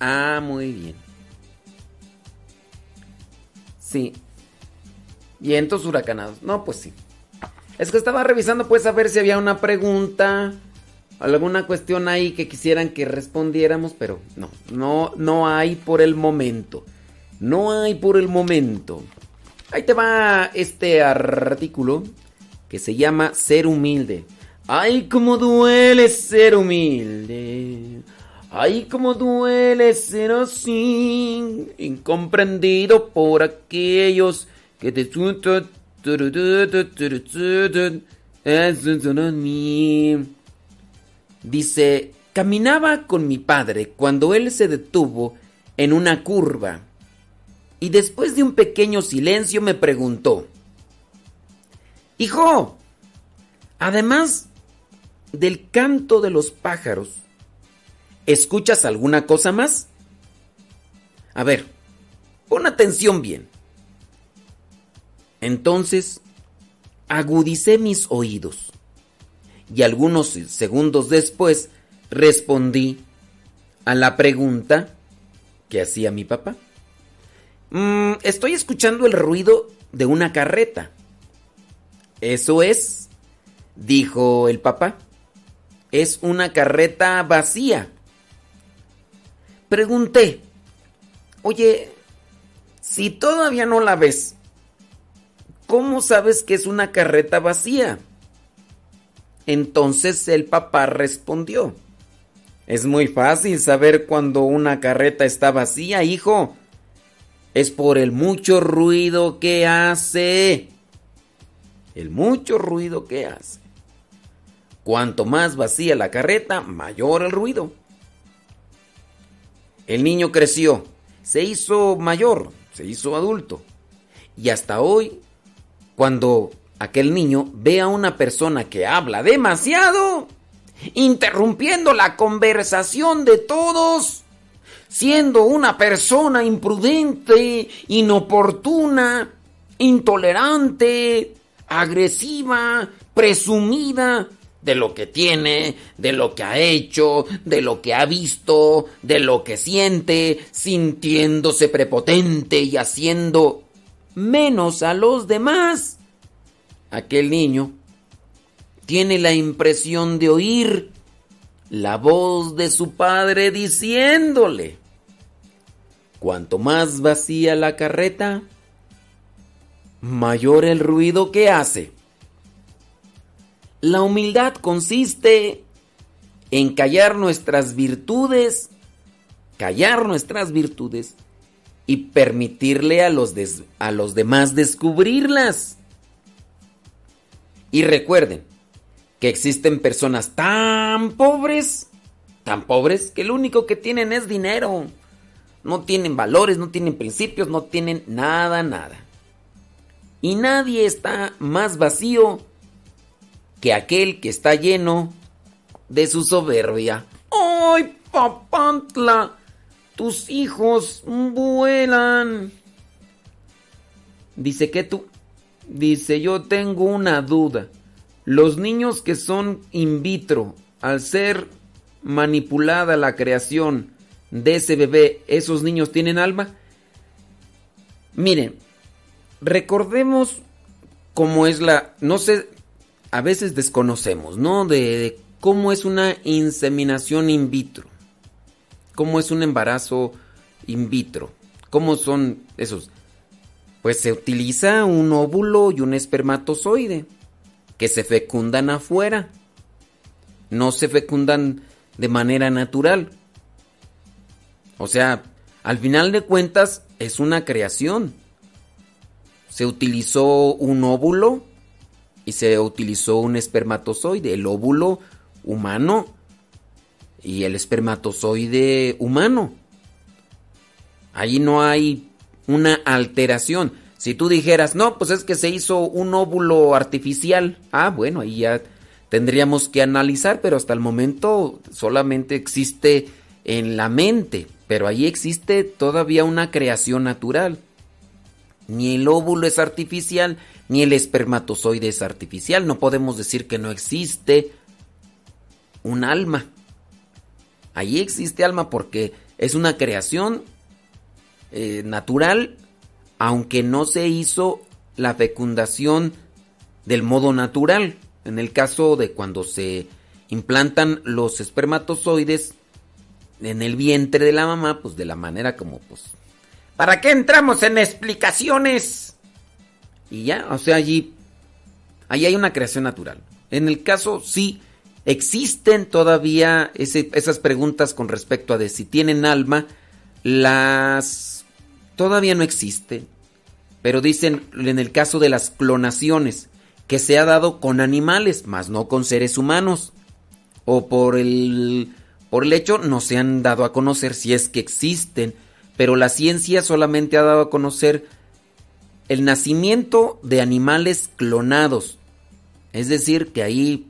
Ah, muy bien. Sí. Vientos huracanados. No, pues sí. Es que estaba revisando pues a ver si había una pregunta, alguna cuestión ahí que quisieran que respondiéramos, pero no, no, no hay por el momento. No hay por el momento. Ahí te va este artículo que se llama Ser humilde. Ay, cómo duele ser humilde. Ay, cómo duele ser así, incomprendido por aquellos que te... Dice, caminaba con mi padre cuando él se detuvo en una curva y después de un pequeño silencio me preguntó, Hijo, además del canto de los pájaros, ¿escuchas alguna cosa más? A ver, pon atención bien. Entonces, agudicé mis oídos y algunos segundos después respondí a la pregunta que hacía mi papá. "Mm, estoy escuchando el ruido de una carreta. Eso es, dijo el papá. Es una carreta vacía. Pregunté, oye, si todavía no la ves, ¿cómo sabes que es una carreta vacía? Entonces el papá respondió, es muy fácil saber cuando una carreta está vacía, hijo. Es por el mucho ruido que hace. El mucho ruido que hace. Cuanto más vacía la carreta, mayor el ruido. El niño creció, se hizo mayor, se hizo adulto. Y hasta hoy, cuando aquel niño ve a una persona que habla demasiado, interrumpiendo la conversación de todos, siendo una persona imprudente, inoportuna, intolerante, agresiva, presumida de lo que tiene, de lo que ha hecho, de lo que ha visto, de lo que siente, sintiéndose prepotente y haciendo menos a los demás. Aquel niño tiene la impresión de oír la voz de su padre diciéndole, cuanto más vacía la carreta, mayor el ruido que hace. La humildad consiste en callar nuestras virtudes, callar nuestras virtudes y permitirle a los, a los demás descubrirlas. Y recuerden que existen personas tan pobres, tan pobres, que lo único que tienen es dinero. No tienen valores, no tienen principios, no tienen nada, nada. Y nadie está más vacío que aquel que está lleno de su soberbia. ¡Ay, papantla! Tus hijos vuelan. Dice que tú. Dice, yo tengo una duda. Los niños que son in vitro, al ser manipulada la creación de ese bebé, ¿esos niños tienen alma? Miren, recordemos cómo es la... No sé, a veces desconocemos, ¿no? De, de cómo es una inseminación in vitro. Cómo es un embarazo in vitro. ¿Cómo son esos? Pues se utiliza un óvulo y un espermatozoide que se fecundan afuera. No se fecundan de manera natural. O sea, al final de cuentas es una creación. se utilizó un óvulo y se utilizó un espermatozoide, el óvulo humano y el espermatozoide humano. Ahí no hay una alteración. Si tú dijeras, no, pues es que se hizo un óvulo artificial, ah, bueno, ahí ya tendríamos que analizar, pero hasta el momento solamente existe en la mente, pero ahí existe todavía una creación natural. Ni el óvulo es artificial, ni el espermatozoide es artificial. No podemos decir que no existe un alma. Ahí existe alma porque es una creación eh, natural, aunque no se hizo la fecundación del modo natural. En el caso de cuando se implantan los espermatozoides en el vientre de la mamá, pues de la manera como pues ¿Para qué entramos en explicaciones? Y ya, o sea, allí ahí hay una creación natural. En el caso sí existen todavía esas preguntas con respecto a de si tienen alma, las todavía no existen. Pero dicen en el caso de las clonaciones que se ha dado con animales, más no con seres humanos. O por el por el hecho no se han dado a conocer si es que existen, pero la ciencia solamente ha dado a conocer el nacimiento de animales clonados. Es decir, que ahí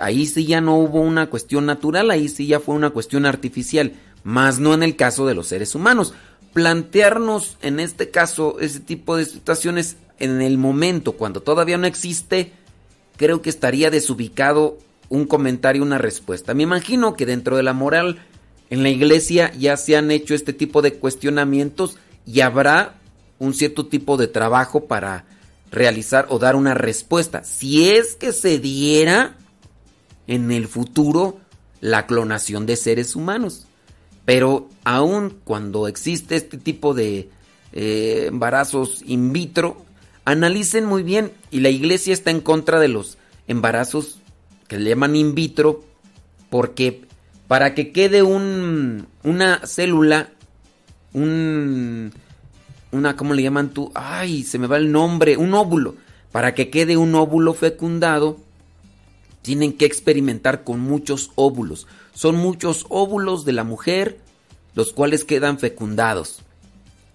ahí sí ya no hubo una cuestión natural, ahí sí ya fue una cuestión artificial, más no en el caso de los seres humanos. Plantearnos en este caso ese tipo de situaciones en el momento cuando todavía no existe, creo que estaría desubicado un comentario, una respuesta. Me imagino que dentro de la moral en la iglesia ya se han hecho este tipo de cuestionamientos y habrá un cierto tipo de trabajo para realizar o dar una respuesta. Si es que se diera en el futuro la clonación de seres humanos. Pero aún cuando existe este tipo de eh, embarazos in vitro, analicen muy bien y la iglesia está en contra de los embarazos que le llaman in vitro porque para que quede un, una célula, un, una, ¿cómo le llaman tú? Ay, se me va el nombre, un óvulo. Para que quede un óvulo fecundado, tienen que experimentar con muchos óvulos. Son muchos óvulos de la mujer los cuales quedan fecundados.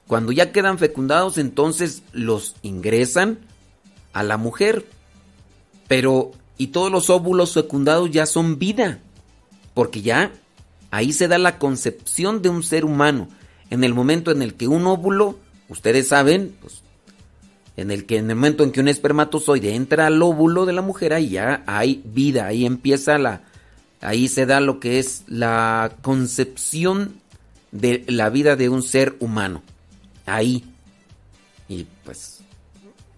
Cuando ya quedan fecundados, entonces los ingresan a la mujer. Pero, y todos los óvulos fecundados ya son vida. Porque ya ahí se da la concepción de un ser humano. En el momento en el que un óvulo, ustedes saben, pues, en el que en el momento en que un espermatozoide entra al óvulo de la mujer, ahí ya hay vida, ahí empieza la, ahí se da lo que es la concepción de la vida de un ser humano. Ahí. Y pues,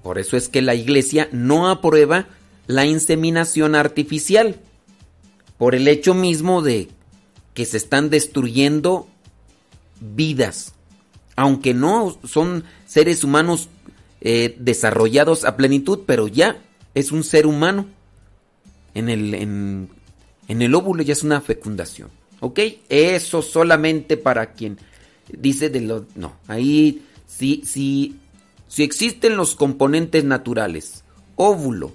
por eso es que la iglesia no aprueba la inseminación artificial. Por el hecho mismo de que se están destruyendo vidas. Aunque no son seres humanos eh, desarrollados a plenitud, pero ya es un ser humano. En el, en, el óvulo ya es una fecundación. ¿Ok? Eso solamente para quien dice de lo... No, ahí sí, sí, si existen los componentes naturales, óvulo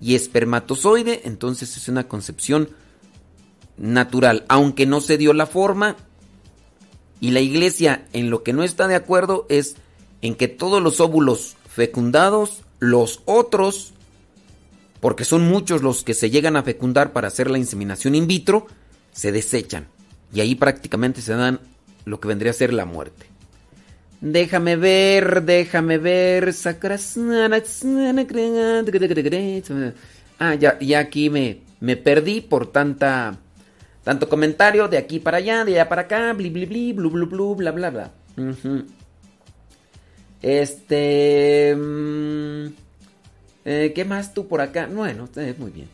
y espermatozoide, entonces es una concepción natural, aunque no se dio la forma. Y la iglesia en lo que no está de acuerdo es en que todos los óvulos fecundados, los otros, porque son muchos los que se llegan a fecundar para hacer la inseminación in vitro, se desechan. Y ahí prácticamente se dan lo que vendría a ser la muerte. Déjame ver, déjame ver. Ah, ya, ya aquí me, me perdí por tanta tanto comentario de aquí para allá, de allá para acá, bli bli bli, blu blu blu, bla bla bla. Este. mm, eh, ¿Qué más tú por acá? Bueno, eh, muy bien.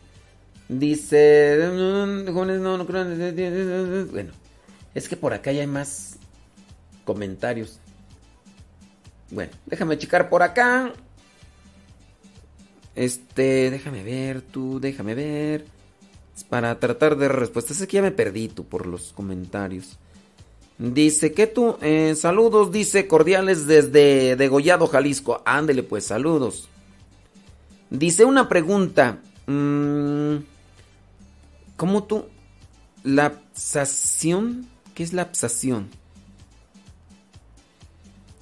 Dice. mm, Bueno, es que por acá ya hay más comentarios. Bueno, déjame checar por acá. Este, déjame ver, tú, déjame ver. Es para tratar de respuestas. Es que ya me perdí tú por los comentarios. Dice que tú, eh, saludos, dice cordiales desde Degollado, Jalisco. Ándele pues, saludos. Dice una pregunta. mm, ¿Cómo tú? ¿Lapsación? ¿Qué es lapsación?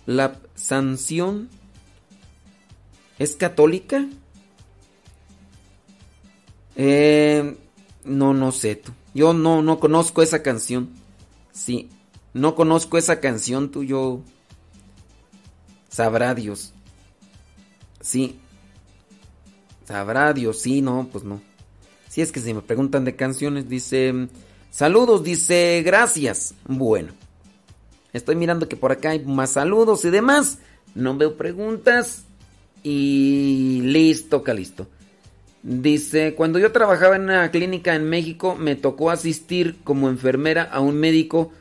¿La sanción es católica? Eh, no, no sé tú. Yo no, no conozco esa canción. Sí, no conozco esa canción tú, yo... Sabrá Dios. Sí. Sabrá Dios, sí, no, pues no. Si es que si me preguntan de canciones, dice... Saludos, dice gracias. Bueno. Estoy mirando que por acá hay más saludos y demás. No veo preguntas. Y listo, listo. Dice, cuando yo trabajaba en una clínica en México, me tocó asistir como enfermera a un médico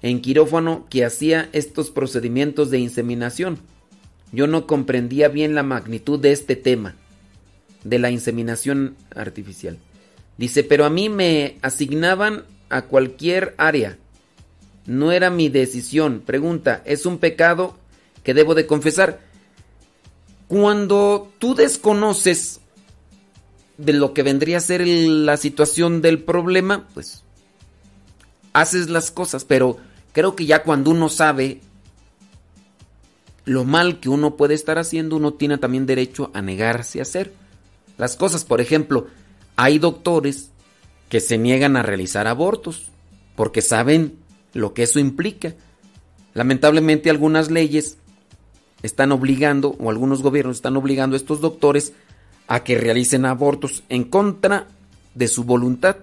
en quirófano que hacía estos procedimientos de inseminación. Yo no comprendía bien la magnitud de este tema, de la inseminación artificial. Dice, pero a mí me asignaban a cualquier área. No era mi decisión. Pregunta, ¿es un pecado que debo de confesar? Cuando tú desconoces de lo que vendría a ser la situación del problema, pues haces las cosas, pero creo que ya cuando uno sabe lo mal que uno puede estar haciendo, uno tiene también derecho a negarse a hacer las cosas. Por ejemplo, hay doctores que se niegan a realizar abortos porque saben lo que eso implica. Lamentablemente algunas leyes están obligando, o algunos gobiernos están obligando a estos doctores a que realicen abortos en contra de su voluntad.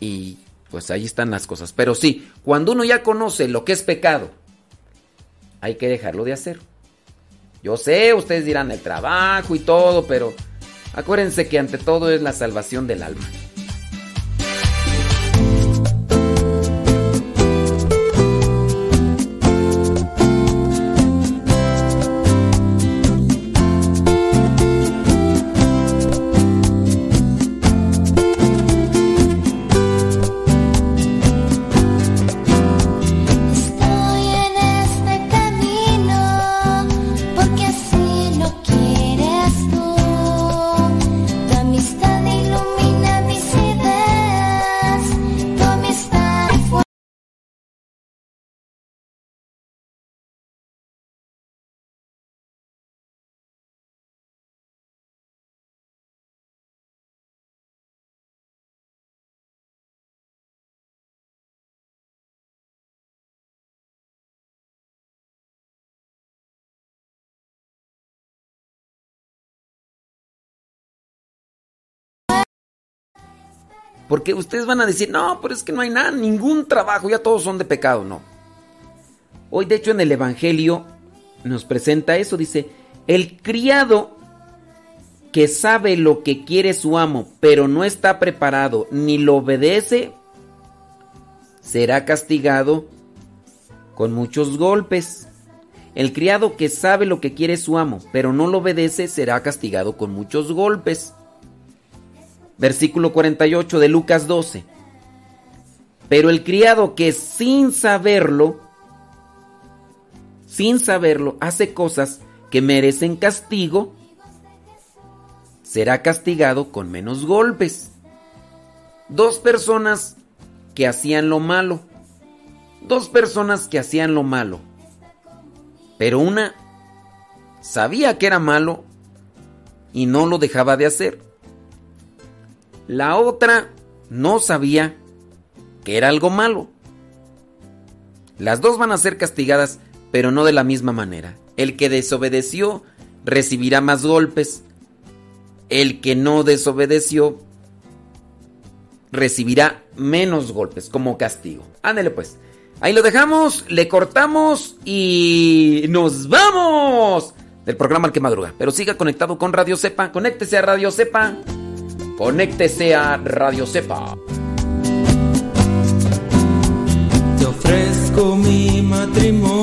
Y pues ahí están las cosas. Pero sí, cuando uno ya conoce lo que es pecado, hay que dejarlo de hacer. Yo sé, ustedes dirán el trabajo y todo, pero acuérdense que ante todo es la salvación del alma. Porque ustedes van a decir, no, pero es que no hay nada, ningún trabajo, ya todos son de pecado. No. Hoy, de hecho, en el Evangelio nos presenta eso. Dice, el criado que sabe lo que quiere su amo, pero no está preparado ni lo obedece, será castigado con muchos golpes. El criado que sabe lo que quiere su amo, pero no lo obedece, será castigado con muchos golpes. Versículo 48 de Lucas 12. Pero el criado que sin saberlo, sin saberlo, hace cosas que merecen castigo, será castigado con menos golpes. Dos personas que hacían lo malo. Dos personas que hacían lo malo. Pero una sabía que era malo y no lo dejaba de hacer. La otra no sabía que era algo malo. Las dos van a ser castigadas, pero no de la misma manera. El que desobedeció recibirá más golpes. El que no desobedeció recibirá menos golpes como castigo. Ándele pues. Ahí lo dejamos, le cortamos y nos vamos del programa al que madruga. Pero siga conectado con Radio Cepa. Conéctese a Radio Cepa. Conéctese a Radio Cepa. Te ofrezco mi matrimonio